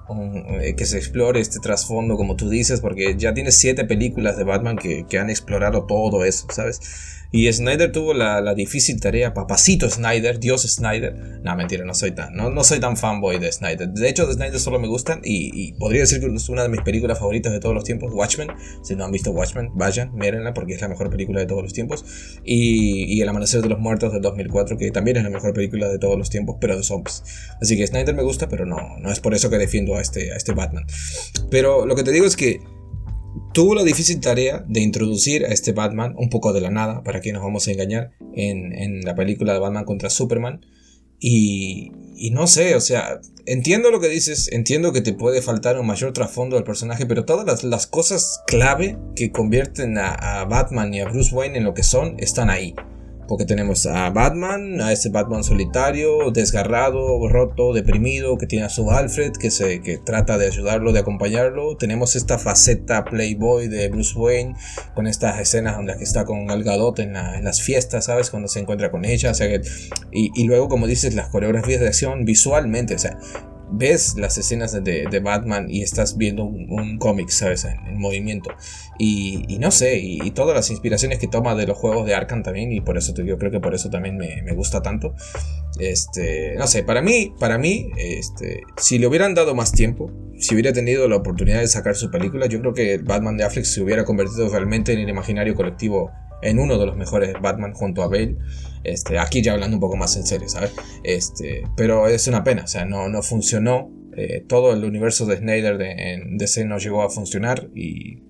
eh, que se explore este trasfondo como tú dices, porque ya tienes siete películas de Batman que, que han explorado todo eso, ¿sabes? Y Snyder tuvo la, difícil tarea, papacito Snyder, Dios Snyder. No, mentira, no soy tan, no, no soy tan fanboy de Snyder. De hecho, de Snyder solo me gustan y, podría decir que es una de mis películas favoritas de todos los tiempos, Watchmen. Si no han visto Watchmen, vayan, mírenla porque es la mejor película de todos los tiempos. Y, y El Amanecer de los Muertos del 2004, que también es la mejor película de todos los tiempos, pero de zombies. Así que Snyder me gusta, pero no, no es por eso que defiendo a este, a este Batman. Pero lo que te digo es que tuvo la difícil tarea de introducir a este Batman un poco de la nada, para que nos vamos a engañar, en, la película de Batman contra Superman. Y, no sé, o sea, entiendo lo que dices, entiendo que te puede faltar un mayor trasfondo al personaje, pero todas las, cosas clave que convierten a, Batman y a Bruce Wayne en lo que son están ahí. Porque tenemos a Batman, a ese Batman solitario, desgarrado, roto, deprimido, que tiene a su Alfred, que, se, que trata de ayudarlo, de acompañarlo. Tenemos esta faceta Playboy de Bruce Wayne, con estas escenas donde está con Gal Gadot en, las fiestas, ¿sabes? Cuando se encuentra con ella. O sea y, y luego, como dices, las coreografías de acción visualmente, o sea, ves las escenas de, Batman y estás viendo un, cómic, ¿sabes? En, movimiento. Y, no sé, y, todas las inspiraciones que toma de los juegos de Arkham también, y por eso yo creo que por eso también me, gusta tanto. Este, no sé, para mí, para mí, este, si le hubieran dado más tiempo, si hubiera tenido la oportunidad de sacar su película, yo creo que Batman de Affleck se hubiera convertido realmente en el imaginario colectivo en uno de los mejores Batman junto a Bale. Este, aquí ya hablando un poco más en serio, ¿sabes? Este, pero es una pena, o sea, no, no funcionó. Eh, todo el universo de Snyder de, en DC no llegó a funcionar y,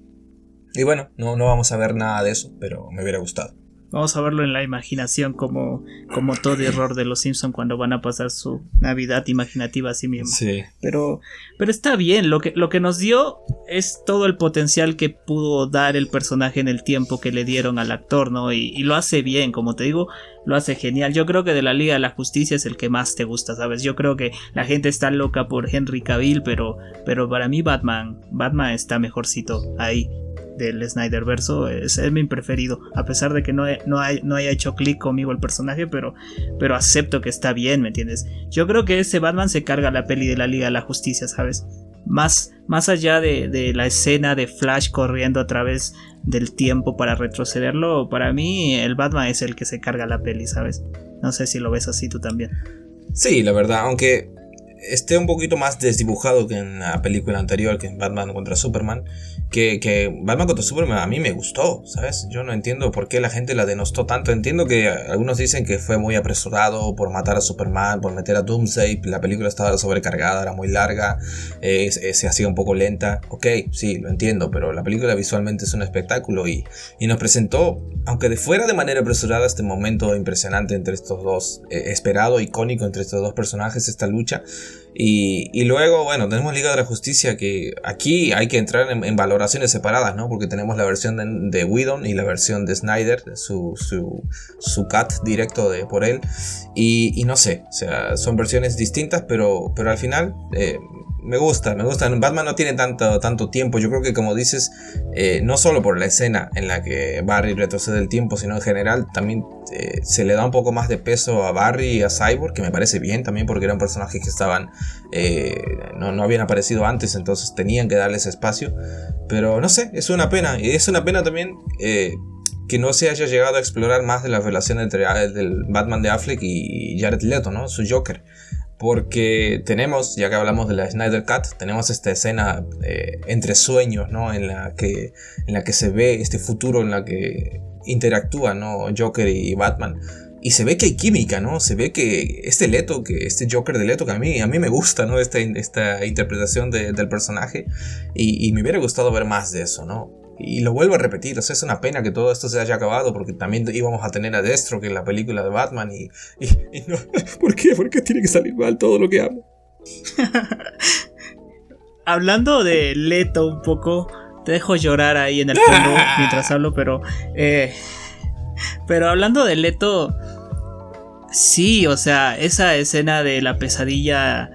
y bueno, no, no vamos a ver nada de eso, pero me hubiera gustado. Vamos a verlo en la imaginación como, como todo error de los Simpsons cuando van a pasar su Navidad imaginativa a sí mismo. Sí. Pero, pero está bien, lo que, lo que nos dio es todo el potencial que pudo dar el personaje en el tiempo que le dieron al actor, ¿no? Y, lo hace bien, como te digo, lo hace genial. Yo creo que de la Liga de la Justicia es el que más te gusta, ¿sabes? Yo creo que la gente está loca por Henry Cavill, pero, pero para mí Batman, Batman está mejorcito ahí del Snyder verso es, mi preferido. A pesar de que no, no, no haya hecho clic conmigo el personaje, pero, pero acepto que está bien, ¿me entiendes? Yo creo que ese Batman se carga la peli de la Liga de la Justicia, ¿sabes? Más, más allá de, de, la escena de Flash corriendo a través del tiempo para retrocederlo, para mí el Batman es el que se carga la peli, ¿sabes? No sé si lo ves así tú también. Sí, la verdad, aunque esté un poquito más desdibujado que en la película anterior, que en Batman contra Superman, que, Batman contra Superman a mí me gustó, ¿sabes? Yo no entiendo por qué la gente la denostó tanto. Entiendo que algunos dicen que fue muy apresurado por matar a Superman, por meter a Doomsday, la película estaba sobrecargada, era muy larga, eh, se hacía un poco lenta. Ok, sí, lo entiendo, pero la película visualmente es un espectáculo y, y nos presentó, aunque de fuera de manera apresurada, este momento impresionante entre estos dos, eh, esperado, icónico entre estos dos personajes, esta lucha. Y, luego, bueno, tenemos Liga de la Justicia que aquí hay que entrar en, valoraciones separadas, ¿no? Porque tenemos la versión de, de Whedon y la versión de Snyder, su, su, su cut directo de, por él. Y, y, no sé, o sea, son versiones distintas, pero, pero al final eh, me gusta, me gusta. Batman no tiene tanto, tanto tiempo. Yo creo que como dices, eh, no solo por la escena en la que Barry retrocede el tiempo, sino en general también eh, se le da un poco más de peso a Barry y a Cyborg, que me parece bien también porque eran personajes que estaban, eh, no, no, habían aparecido antes, entonces tenían que darles espacio. Pero no sé, es una pena. Y es una pena también que no se haya llegado a explorar más de la relación entre el Batman de Affleck y Jared Leto, ¿no? Su Joker porque tenemos, ya que hablamos de la Snyder Cut, tenemos esta escena eh, entre sueños, ¿no? En la, que, en la que se ve este futuro en la que interactúan, ¿no? Joker y Batman. Y se ve que hay química, ¿no? Se ve que este Leto, que este Joker de Leto, que a mí, a mí me gusta, ¿no? Esta, esta interpretación del personaje. Y, y me hubiera gustado ver más de eso, ¿no? Y lo vuelvo a repetir, o sea, es una pena que todo esto se haya acabado porque también íbamos a tener a Destro que en la película de Batman y, y, no, ¿por qué? ¿Por qué tiene que salir mal todo lo que amo? Hablando de Leto un poco, te dejo llorar ahí en el fondo mientras hablo, pero eh, pero hablando de Leto, sí, o sea, esa escena de la pesadilla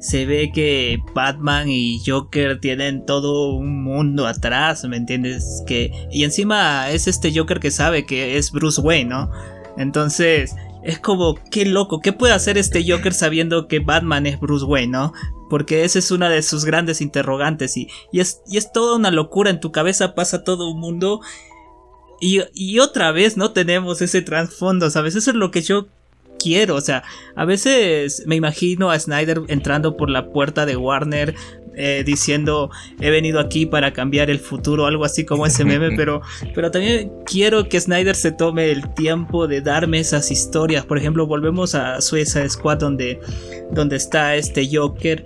se ve que Batman y Joker tienen todo un mundo atrás, ¿me entiendes? Que y encima es este Joker que sabe que es Bruce Wayne, ¿no? Entonces, es como qué loco, ¿qué puede hacer este Joker sabiendo que Batman es Bruce Wayne, ¿no? Porque esa es una de sus grandes interrogantes y, y, es, y es toda una locura, en tu cabeza pasa todo un mundo y, y, otra vez no tenemos ese trasfondo, ¿sabes? Eso es lo que yo quiero. O sea, a veces me imagino a Snyder entrando por la puerta de Warner eh, diciendo he venido aquí para cambiar el futuro, algo así como ese meme, pero, pero también quiero que Snyder se tome el tiempo de darme esas historias. Por ejemplo, volvemos a Suicide Squad donde, donde está este Joker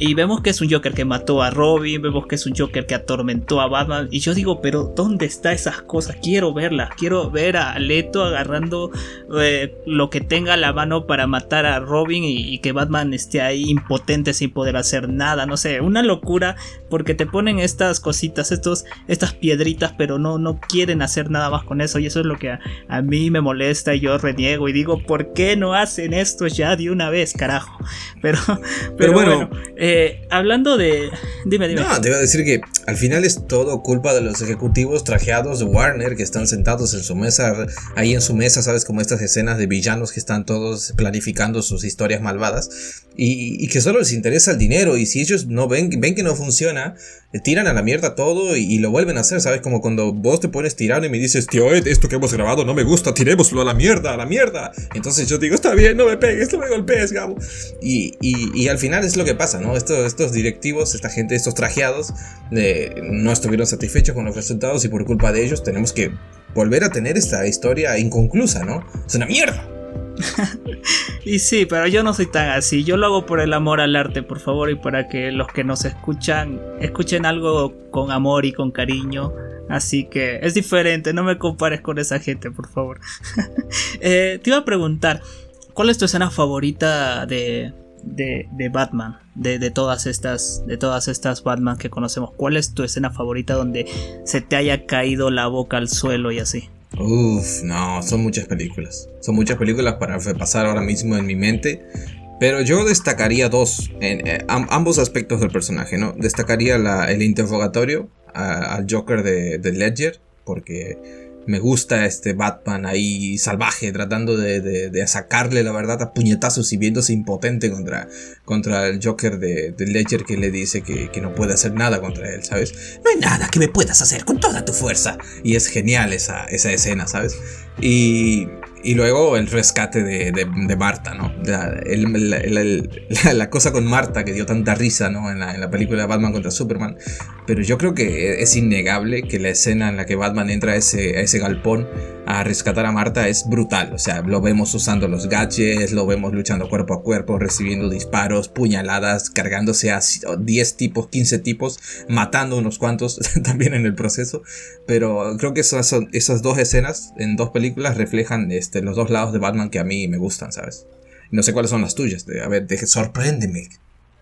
y vemos que es un Joker que mató a Robin, vemos que es un Joker que atormentó a Batman. Y yo digo, pero ¿dónde están esas cosas? Quiero verlas. Quiero ver a Leto agarrando eh, lo que tenga a la mano para matar a Robin y, que Batman esté ahí impotente sin poder hacer nada. No sé, una locura porque te ponen estas cositas, estos, estas piedritas, pero no, no quieren hacer nada más con eso. Y eso es lo que a, mí me molesta y yo reniego y digo, ¿por qué no hacen esto ya de una vez, carajo? Pero, pero, bueno eh, hablando de. Dime, dime. No, te iba decir que al final es todo culpa de los ejecutivos trajeados de Warner que están sentados en su mesa, ahí en su mesa, ¿sabes? Como estas escenas de villanos que están todos planificando sus historias malvadas y, que solo les interesa el dinero y si ellos no ven, ven que no funciona, eh, tiran a la mierda todo y, lo vuelven a hacer, ¿sabes? Como cuando vos te pones tirando y me dices, tío, esto que hemos grabado no me gusta, tirémoslo a la mierda, a la mierda. Entonces yo digo, está bien, no me pegues, no me golpees, Gabo. Y, y al final es lo que pasa, ¿no? Estos directivos, esta gente, estos trajeados, eh, no estuvieron satisfechos con los resultados y por culpa de ellos tenemos que volver a tener esta historia inconclusa, ¿no? Es una mierda. y sí, pero yo no soy tan así. Yo lo hago por el amor al arte, por favor, y para que los que nos escuchan escuchen algo con amor y con cariño. Así que es diferente, no me compares con esa gente, por favor. Eh, te iba a preguntar, ¿cuál es tu escena favorita de, de, Batman, de, todas estas, de todas estas Batman que conocemos. ¿Cuál es tu escena favorita donde se te haya caído la boca al suelo y así? Uf, no, son muchas películas. Son muchas películas para repasar ahora mismo en mi mente. Pero yo destacaría dos, en, eh, ambos aspectos del personaje, ¿no? Destacaría el interrogatorio al Joker de, de Ledger, porque Me gusta este Batman ahí salvaje, tratando de, de, sacarle la verdad a puñetazos y viéndose impotente contra, contra el Joker de, de Ledger que le dice que, que, no puede hacer nada contra él, ¿sabes? No hay nada que me puedas hacer con toda tu fuerza. Y es genial esa, esa escena, ¿sabes? Y y luego el rescate de, de, Marta, ¿no? La, la, cosa con Marta que dio tanta risa, ¿no? En la, en la película Batman contra Superman. Pero yo creo que es innegable que la escena en la que Batman entra a ese, a ese galpón a rescatar a Marta es brutal. O sea, lo vemos usando los gadgets, lo vemos luchando cuerpo a cuerpo, recibiendo disparos, puñaladas, cargándose a 10 tipos, 15 tipos, matando unos cuantos también en el proceso. Pero creo que esas, esas dos escenas en dos películas reflejan los dos lados de Batman que a mí me gustan, ¿sabes? No sé cuáles son las tuyas. a ver, deje, sorpréndeme.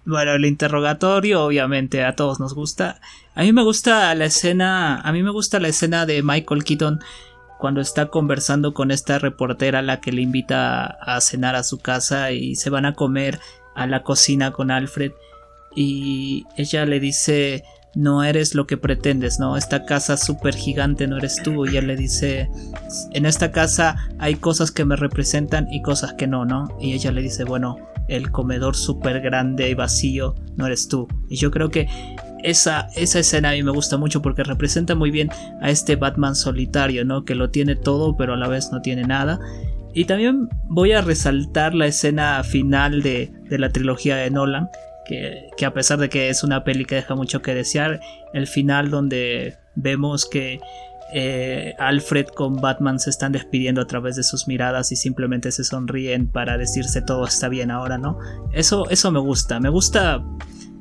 Bueno, el interrogatorio obviamente a todos nos gusta. A mí me gusta la escena, a mí me gusta la escena de Michael Keaton cuando está conversando con esta reportera la que le invita a cenar a su casa y se van a comer a la cocina con Alfred y ella le dice no eres lo que pretendes, ¿no? Esta casa súper gigante no eres tú. Y él le dice, en esta casa hay cosas que me representan y cosas que no, ¿no? Y ella le dice, bueno, el comedor súper grande y vacío no eres tú. Y yo creo que esa, esa escena a mí me gusta mucho porque representa muy bien a este Batman solitario, ¿no? Que lo tiene todo pero a la vez no tiene nada. Y también voy a resaltar la escena final de, de la trilogía de Nolan, que, a pesar de que es una peli que deja mucho que desear, el final donde vemos que eh, Alfred con Batman se están despidiendo a través de sus miradas y simplemente se sonríen para decirse todo está bien ahora, ¿no? Eso, eso me gusta, me gusta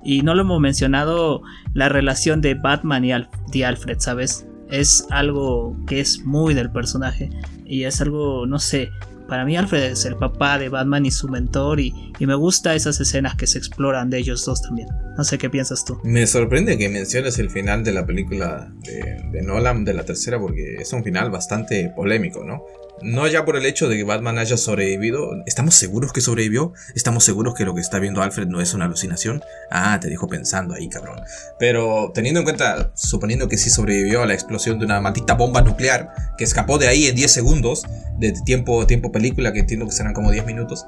y no lo hemos mencionado la relación de Batman y, de Alfred, ¿sabes? Es algo que es muy del personaje y es algo, no sé, para mí Alfred es el papá de Batman y su mentor y, me gusta esas escenas que se exploran de ellos dos también. No sé qué piensas tú. Me sorprende que menciones el final de la película de, de Nolan de la tercera porque es un final bastante polémico, ¿no? No ya por el hecho de que Batman haya sobrevivido. ¿Estamos seguros que sobrevivió? ¿Estamos seguros que lo que está viendo Alfred no es una alucinación? Ah, te dijo pensando ahí, cabrón. Pero teniendo en cuenta, suponiendo que sí sobrevivió a la explosión de una maldita bomba nuclear que escapó de ahí en 10 segundos de tiempo, tiempo película, que entiendo que serán como 10 minutos,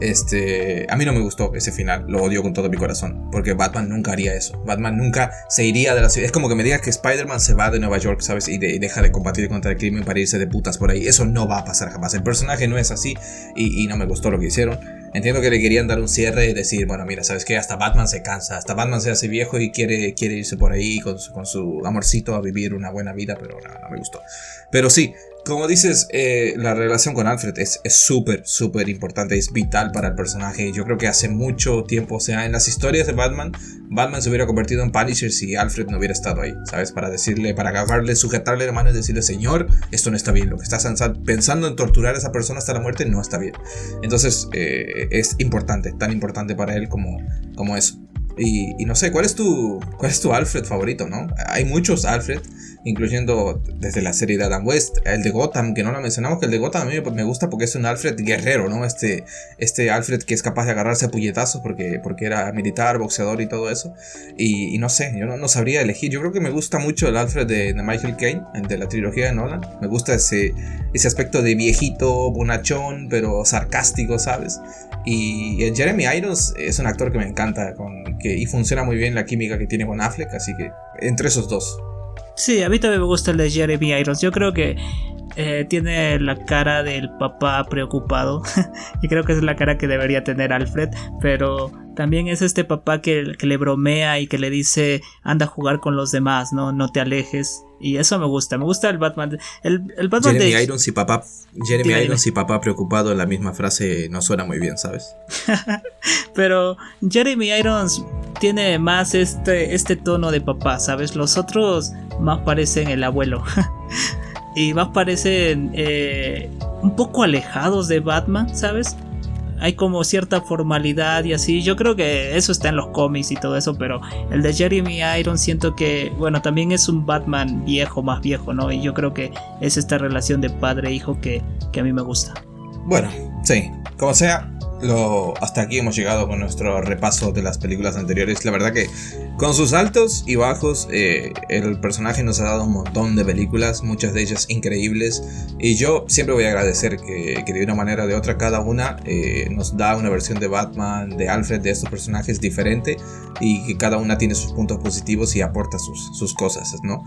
este, a mí no me gustó ese final, lo odio con todo mi corazón, porque Batman nunca haría eso. Batman nunca se iría de la ciudad. Es como que me digas que Spider-Man se va de Nueva York, ¿sabes? Y, y deja de combatir contra el crimen para irse de putas por ahí. Eso no va a pasar jamás. El personaje no es así y, no me gustó lo que hicieron. Entiendo que le querían dar un cierre y decir, bueno, mira, ¿sabes qué? Hasta Batman se cansa, hasta Batman se hace viejo y quiere, quiere irse por ahí con su, amorcito a vivir una buena vida, pero no, no me gustó. Pero sí, como dices, eh, la relación con Alfred es súper, súper importante, es vital para el personaje. Yo creo que hace mucho tiempo, o sea, en las historias de Batman, Batman se hubiera convertido en Punisher si Alfred no hubiera estado ahí, ¿sabes? Para decirle, para agarrarle, sujetarle la mano y decirle, Señor, esto no está bien. Lo que estás pensando en torturar a esa persona hasta la muerte no está bien. Entonces, eh, es importante, tan importante para él como, como eso. Y, y, no sé, ¿cuál es, tu, ¿cuál es tu Alfred favorito, no? Hay muchos Alfred incluyendo desde la serie de Adam West, el de Gotham, que no lo mencionamos, que el de Gotham a mí me gusta porque es un Alfred guerrero, ¿no? Este, este Alfred que es capaz de agarrarse a puñetazos porque, porque era militar, boxeador y todo eso. Y, no sé, yo no, sabría elegir. Yo creo que me gusta mucho el Alfred de, Michael Caine, de la trilogía de Nolan. Me gusta ese, ese aspecto de viejito, bonachón, pero sarcástico, ¿sabes? Y Jeremy Irons es un actor que me encanta que, y funciona muy bien la química que tiene con Affleck, así que entre esos dos. Sí, a mí también me gusta el de Jeremy Irons. Yo creo que eh, tiene la cara del papá preocupado. y creo que es la cara que debería tener Alfred. Pero también es este papá que, le bromea y que le dice anda a jugar con los demás, no, no te alejes. Y eso me gusta, me gusta el Batman. El, Batman Jeremy Irons y papá, Jeremy Irons y papá preocupado en la misma frase no suena muy bien, ¿sabes? Pero Jeremy Irons tiene más este, este tono de papá, ¿sabes? Los otros más parecen el abuelo. y más parecen eh, un poco alejados de Batman, ¿sabes? Hay como cierta formalidad y así. Yo creo que eso está en los cómics y todo eso, pero el de Jeremy Iron siento que, bueno, también es un Batman viejo, más viejo, ¿no? Y yo creo que es esta relación de padre-hijo que, que a mí me gusta. Bueno, sí, como sea, hasta aquí hemos llegado con nuestro repaso de las películas anteriores. La verdad que con sus altos y bajos, eh, el personaje nos ha dado un montón de películas, muchas de ellas increíbles. Y yo siempre voy a agradecer que, de una manera o de otra cada una eh, nos da una versión de Batman, de Alfred, de estos personajes diferente y que cada una tiene sus puntos positivos y aporta sus, sus cosas, ¿no?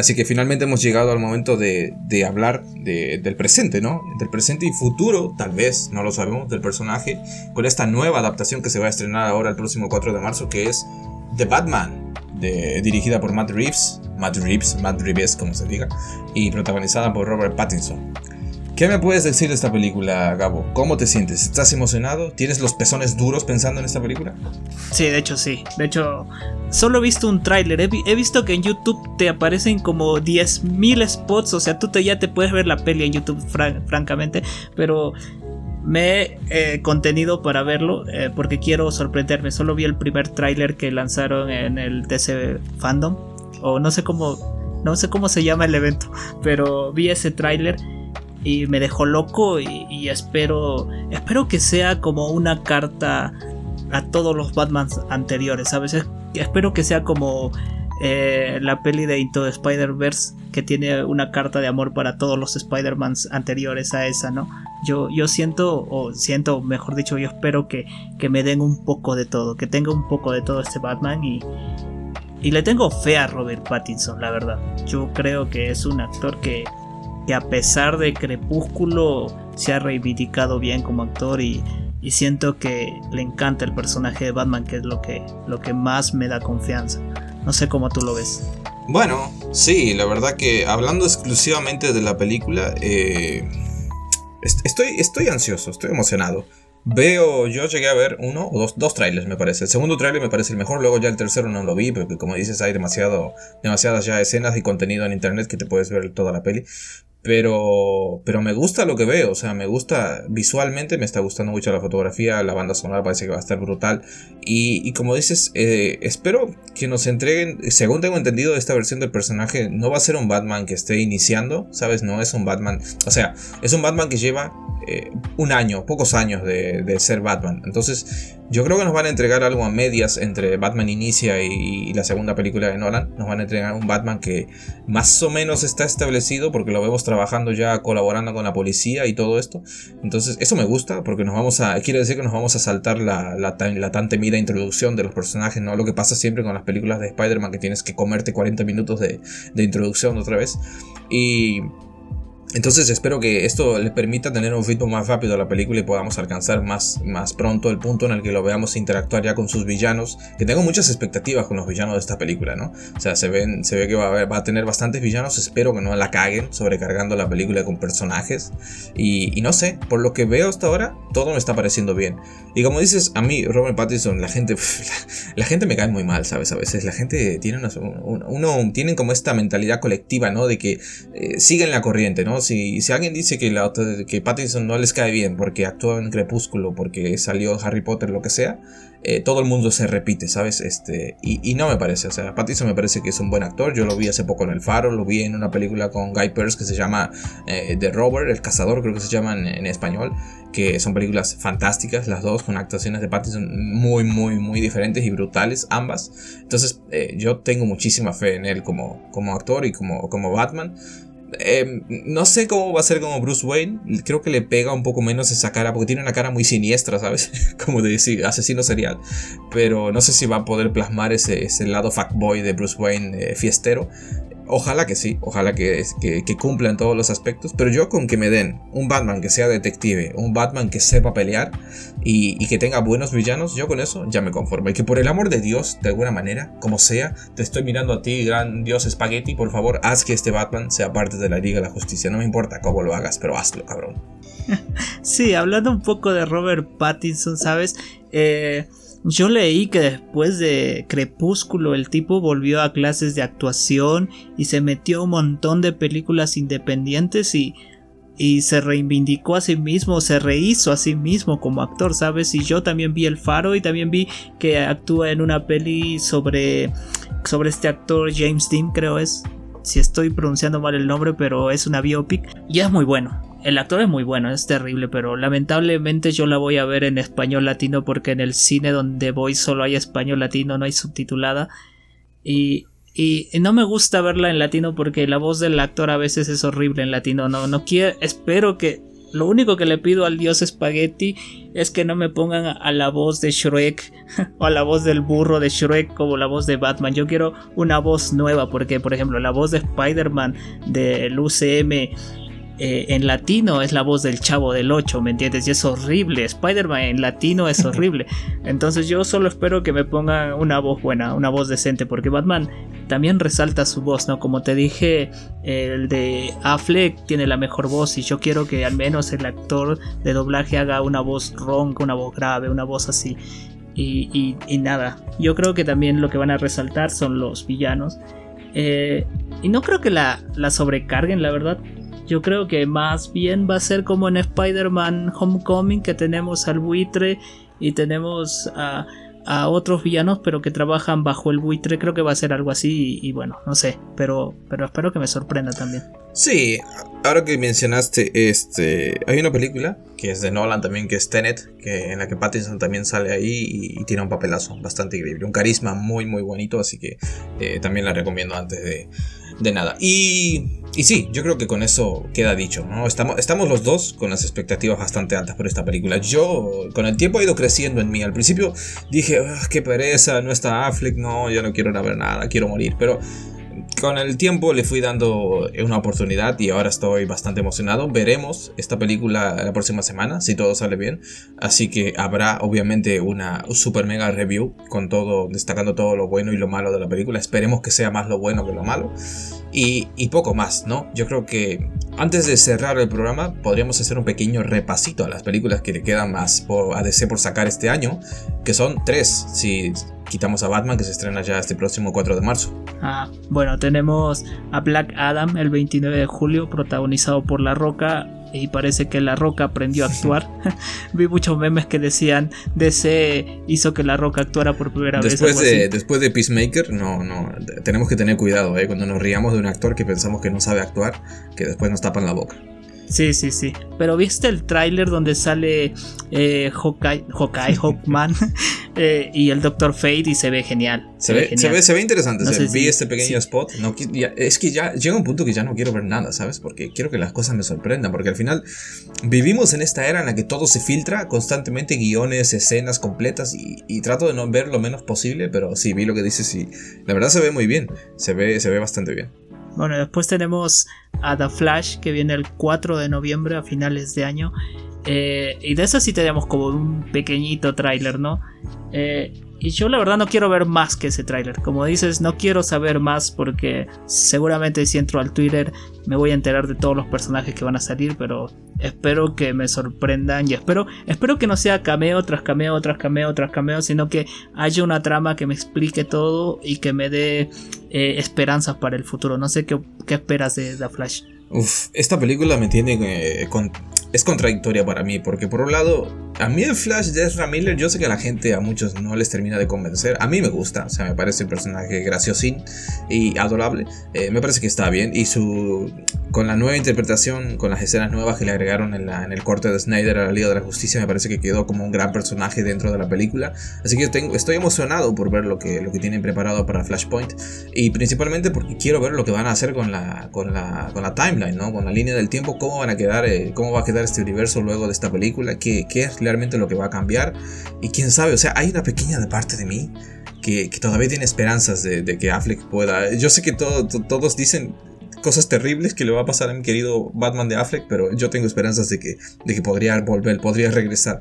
Así que finalmente hemos llegado al momento de, hablar del presente, ¿no? Del presente y futuro, tal vez, no lo sabemos, del personaje, con esta nueva adaptación que se va a estrenar ahora el próximo 4 de marzo, que es The Batman, de, dirigida por Matt Reeves, Matt Reeves, Matt Reeves, como se diga, y protagonizada por Robert Pattinson. ¿Qué me puedes decir de esta película, Gabo? ¿Cómo te sientes? ¿Estás emocionado? ¿Tienes los pezones duros pensando en esta película? Sí, de hecho sí. De hecho, solo he visto un tráiler. He, visto que en YouTube te aparecen como 10.000 spots. O sea, tú te, ya te puedes ver la peli en YouTube, francamente. Pero me he contenido para verlo eh, porque quiero sorprenderme. Solo vi el primer tráiler que lanzaron en el TC Fandom. O no sé cómo... No sé cómo se llama el evento. Pero vi ese tráiler y me dejó loco y, espero espero que sea como una carta a todos los Batmans anteriores, ¿sabes? Espero que sea como eh, la peli de Into Spider-Verse que tiene una carta de amor para todos los Spider-Mans anteriores a esa, ¿no? Yo, yo siento, o siento, mejor dicho, yo espero que, que me den un poco de todo, que tenga un poco de todo este Batman y, y le tengo fe a Robert Pattinson, la verdad. Yo creo que es un actor que que a pesar de Crepúsculo se ha reivindicado bien como actor y, siento que le encanta el personaje de Batman, que es lo que, lo que más me da confianza. No sé cómo tú lo ves. Bueno, sí, la verdad que hablando exclusivamente de la película, eh, estoy, estoy ansioso, estoy emocionado. Veo, yo llegué a ver uno o dos, dos trailers me parece. El segundo trailer me parece el mejor, luego ya el tercero no lo vi, porque como dices hay demasiado, demasiadas ya escenas y contenido en internet que te puedes ver toda la peli. Pero, pero me gusta lo que veo, o sea, me gusta visualmente, me está gustando mucho la fotografía, la banda sonora parece que va a estar brutal. Y, como dices, eh, espero que nos entreguen, según tengo entendido, esta versión del personaje no va a ser un Batman que esté iniciando, ¿sabes? No es un Batman, o sea, es un Batman que lleva eh, un año, pocos años de, ser Batman. Entonces, yo creo que nos van a entregar algo a medias entre Batman Inicia y, la segunda película de Nolan. Nos van a entregar un Batman que más o menos está establecido porque lo vemos trabajando ya colaborando con la policía y todo esto. Entonces, eso me gusta porque nos vamos a, quiere decir que nos vamos a saltar la tan temida introducción de los personajes, ¿no? Lo que pasa siempre con las películas de Spider-Man que tienes que comerte 40 minutos de, de introducción otra vez. Y entonces espero que esto le permita tener un ritmo más rápido a la película y podamos alcanzar más, más pronto el punto en el que lo veamos interactuar ya con sus villanos. Que tengo muchas expectativas con los villanos de esta película, ¿no? O sea, se, ven, se ve que va a, va a tener bastantes villanos. Espero que no la caguen sobrecargando la película con personajes. Y, no sé, por lo que veo hasta ahora, todo me está pareciendo bien. Y como dices, a mí, Robert Pattinson, la gente, la, gente me cae muy mal, ¿sabes? A veces la gente tiene una, uno, tienen como esta mentalidad colectiva, ¿no? De que eh, siguen la corriente, ¿no? Si, alguien dice que, la, que Pattinson no les cae bien porque actuó en Crepúsculo, porque salió Harry Potter, lo que sea, eh, todo el mundo se repite, ¿sabes? Este, y, no me parece, o sea, Pattinson me parece que es un buen actor, yo lo vi hace poco en El Faro, lo vi en una película con Guy Pearce que se llama eh, The Rover, El Cazador, creo que se llama en, español, que son películas fantásticas, las dos, con actuaciones de Pattinson muy, muy, muy diferentes y brutales, ambas. Entonces, eh, yo tengo muchísima fe en él como, como actor y como, como Batman. Em, no sé cómo va a ser como Bruce Wayne. Creo que le pega un poco menos esa cara, porque tiene una cara muy siniestra, ¿sabes? como de decir, asesino serial. Pero no sé si va a poder plasmar ese, ese lado fuckboy de Bruce Wayne eh, fiestero. Ojalá que sí, ojalá que, que, que cumpla en todos los aspectos, pero yo con que me den un Batman que sea detective, un Batman que sepa pelear y, que tenga buenos villanos, yo con eso ya me conformo. Y que por el amor de Dios, de alguna manera, como sea, te estoy mirando a ti, gran Dios Spaghetti, por favor, haz que este Batman sea parte de la Liga de la Justicia. No me importa cómo lo hagas, pero hazlo, cabrón. sí, hablando un poco de Robert Pattinson, ¿sabes? Eh yo leí que después de Crepúsculo el tipo volvió a clases de actuación y se metió un montón de películas independientes y, y se reivindicó a sí mismo, se rehizo a sí mismo como actor, ¿sabes? Y yo también vi El Faro y también vi que actúa en una peli sobre, sobre este actor James Dean, creo es. Si estoy pronunciando mal el nombre, pero es una biopic y es muy bueno el actor es muy bueno, es terrible, pero lamentablemente yo la voy a ver en español latino porque en el cine donde voy solo hay español latino, no hay subtitulada. Y, y no me gusta verla en latino porque la voz del actor a veces es horrible en latino. No, no quiero, espero que lo único que le pido al dios Spaghetti es que no me pongan a la voz de Shrek o a la voz del burro de Shrek como la voz de Batman. Yo quiero una voz nueva porque, por ejemplo, la voz de Spider-Man del UCM eh, en latino es la voz del chavo del 8, ¿me entiendes? Y es horrible. Spider-Man en latino es horrible. Entonces yo solo espero que me pongan una voz buena, una voz decente, porque Batman también resalta su voz, ¿no? Como te dije, el de Affleck tiene la mejor voz y yo quiero que al menos el actor de doblaje haga una voz ronca, una voz grave, una voz así. Y, nada, yo creo que también lo que van a resaltar son los villanos. Eh, y no creo que la, la sobrecarguen, la verdad. Yo creo que más bien va a ser como en Spider-Man Homecoming que tenemos al buitre y tenemos a, otros villanos pero que trabajan bajo el buitre. Creo que va a ser algo así y, bueno, no sé, pero, pero espero que me sorprenda también. Sí, ahora que mencionaste, este, hay una película que es de Nolan también, que es Tenet, que en la que Pattinson también sale ahí y, tiene un papelazo bastante increíble, un carisma muy muy bonito, así que eh, también la recomiendo antes de, de nada. Y, y sí, yo creo que con eso queda dicho, ¿no? Estamos, estamos los dos con las expectativas bastante altas por esta película. Yo, con el tiempo ha ido creciendo en mí. Al principio dije, qué pereza, no está Affleck, no, yo no quiero ver nada, quiero morir. Pero con el tiempo le fui dando una oportunidad y ahora estoy bastante emocionado. Veremos esta película la próxima semana, si todo sale bien. Así que habrá obviamente una super mega review con todo, destacando todo lo bueno y lo malo de la película. Esperemos que sea más lo bueno que lo malo. Y, poco más, ¿no? Yo creo que antes de cerrar el programa podríamos hacer un pequeño repasito a las películas que le quedan más por, a DC por sacar este año, que son tres, si quitamos a Batman que se estrena ya este próximo 4 de marzo. Ah, bueno, tenemos a Black Adam el 29 de julio, protagonizado por La Roca. Y parece que La Roca aprendió a actuar. Vi muchos memes que decían DC hizo que La Roca actuara por primera vez. De, después de Peacemaker, no, no, tenemos que tener cuidado, ¿eh? Cuando nos riamos de un actor que pensamos que no sabe actuar, que después nos tapan la boca. Sí, sí, sí. Pero viste el tráiler donde sale eh, Hawkeye, Hawkman eh, y el Doctor Fate y se ve genial. Se, ve, Se, ve, interesante. vi este pequeño spot. No, es que ya llega un punto que ya no quiero ver nada, ¿sabes? Porque quiero que las cosas me sorprendan. Porque al final vivimos en esta era en la que todo se filtra constantemente, guiones, escenas completas. Y, y trato de no ver lo menos posible. Pero sí, vi lo que dices y la verdad se ve muy bien. Se ve, se ve bastante bien. Bueno, después tenemos a The Flash que viene el 4 de noviembre a finales de año. Eh, y de eso sí tenemos como un pequeñito tráiler, ¿no? Eh, y yo la verdad no quiero ver más que ese tráiler. Como dices, no quiero saber más porque seguramente si entro al Twitter me voy a enterar de todos los personajes que van a salir, pero espero que me sorprendan y espero, espero que no sea cameo tras cameo tras cameo tras cameo, sino que haya una trama que me explique todo y que me dé eh, esperanzas para el futuro. No sé qué, qué esperas de The Flash. Uf, esta película me tiene eh, con, es contradictoria para mí, porque por un lado, a mí el Flash de Ezra Miller, yo sé que a la gente, a muchos no les termina de convencer. A mí me gusta, o sea, me parece el personaje graciosín y adorable. Eh, me parece que está bien. Y su. Con la nueva interpretación, con las escenas nuevas que le agregaron en, la, en el corte de Snyder a la Liga de la Justicia, me parece que quedó como un gran personaje dentro de la película. Así que tengo, estoy emocionado por ver lo que, lo que tienen preparado para Flashpoint. Y principalmente porque quiero ver lo que van a hacer con la, con la, con la timeline, ¿no? Con la línea del tiempo, cómo van a quedar, eh, cómo va a quedar este universo luego de esta película, qué, es realmente lo que va a cambiar. Y quién sabe, o sea, hay una pequeña de parte de mí que, todavía tiene esperanzas de, que Affleck pueda. Yo sé que todos dicen cosas terribles que le va a pasar a mi querido Batman de Affleck, pero yo tengo esperanzas de que, de que podría volver, podría regresar.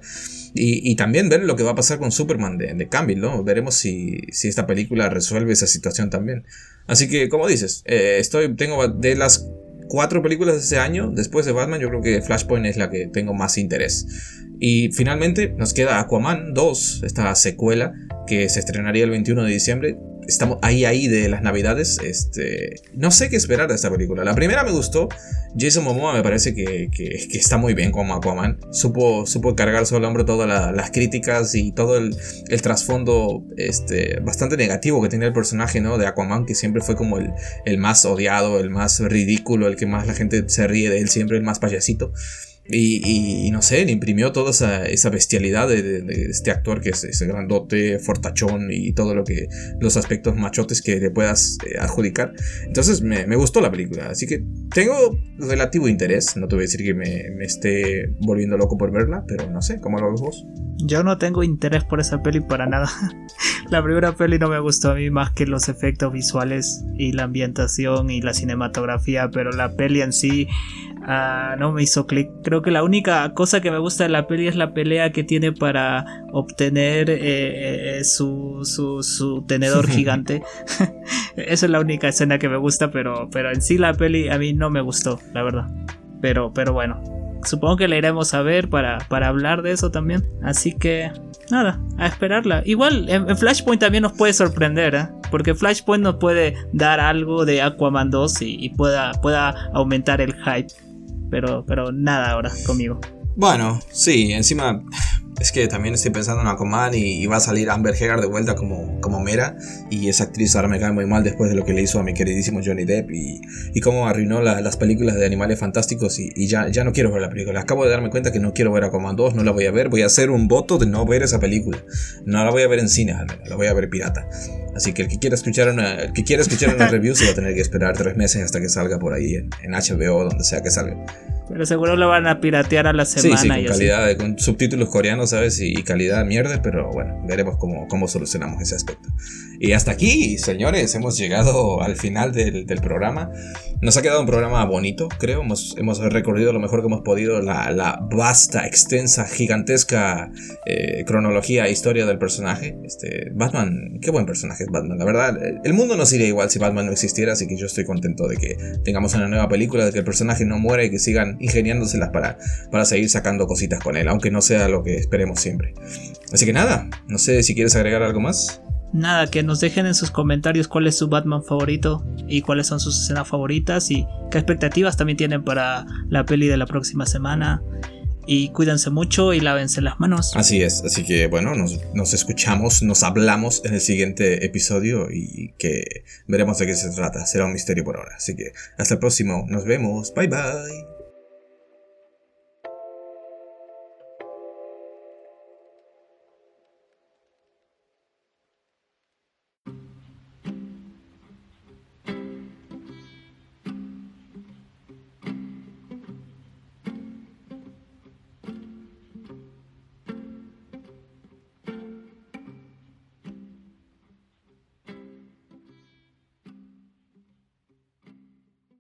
Y, también ver lo que va a pasar con Superman de, de Campbell, ¿no? Veremos si, si, esta película resuelve esa situación también. Así que, como dices, eh, estoy, tengo de las cuatro películas de ese año, después de Batman, yo creo que Flashpoint es la que tengo más interés. Y finalmente nos queda Aquaman 2, esta secuela que se estrenaría el 21 de diciembre. Estamos ahí, ahí de las navidades. Este, no sé qué esperar de esta película. La primera me gustó. Jason Momoa me parece que, está muy bien como Aquaman. Supo, supo cargar sobre el hombro todas las críticas y todo el, trasfondo este, bastante negativo que tenía el personaje ¿no? de Aquaman, que siempre fue como el, el más odiado, el más ridículo, el que más la gente se ríe de él, siempre el más payasito. Y, no sé, le imprimió toda esa, bestialidad de, este actor que es ese grandote, fortachón y todo lo que. los aspectos machotes que le puedas eh, adjudicar. Entonces me, gustó la película. Así que tengo relativo interés. No te voy a decir que me, esté volviendo loco por verla, pero no sé, ¿cómo lo ves vos? Yo no tengo interés por esa peli para nada. la primera peli no me gustó a mí más que los efectos visuales y la ambientación y la cinematografía, pero la peli en sí Ah, no me hizo clic. Creo que la única cosa que me gusta de la peli es la pelea que tiene para obtener eh, eh, su, su, tenedor gigante. Esa es la única escena que me gusta, pero, pero en sí la peli a mí no me gustó, la verdad. Pero, pero bueno, supongo que la iremos a ver para, para hablar de eso también. Así que nada, a esperarla. Igual en, Flashpoint también nos puede sorprender, ¿eh? porque Flashpoint nos puede dar algo de Aquaman 2 y, y pueda, pueda aumentar el hype pero, pero nada ahora conmigo. Bueno, sí, encima es que también estoy pensando en Aquaman y, y, va a salir Amber Heard de vuelta como, como Mera. Y esa actriz ahora me cae muy mal después de lo que le hizo a mi queridísimo Johnny Depp y, y cómo arruinó las películas de animales fantásticos. Y, ya, ya no quiero ver la película. Acabo de darme cuenta que no quiero ver Aquaman 2, no la voy a ver. Voy a hacer un voto de no ver esa película. No la voy a ver en cine, la voy a ver pirata. Así que el que quiera escuchar una, el que quiera escuchar una review se va a tener que esperar tres meses hasta que salga por ahí en, en HBO o donde sea que salga. Pero seguro lo van a piratear a la semana. Sí, sí, con calidad, con subtítulos coreanos, ¿sabes? Y, calidad mierda, pero bueno, veremos cómo, cómo solucionamos ese aspecto. Y hasta aquí, señores, hemos llegado al final del, del programa. Nos ha quedado un programa bonito, creo. Hemos, hemos recorrido lo mejor que hemos podido la, la vasta, extensa, gigantesca eh, cronología e historia del personaje. Este, Batman, qué buen personaje es Batman. La verdad, el mundo no sería igual si Batman no existiera, así que yo estoy contento de que tengamos una nueva película, de que el personaje no muera y que sigan ingeniándoselas para, para seguir sacando cositas con él, aunque no sea lo que esperemos siempre. Así que nada, no sé si quieres agregar algo más. Nada, que nos dejen en sus comentarios cuál es su Batman favorito y cuáles son sus escenas favoritas y qué expectativas también tienen para la peli de la próxima semana. Y cuídense mucho y lávense las manos. Así es, así que bueno, nos, nos escuchamos, nos hablamos en el siguiente episodio y que veremos de qué se trata. Será un misterio por ahora. Así que hasta el próximo, nos vemos, bye bye.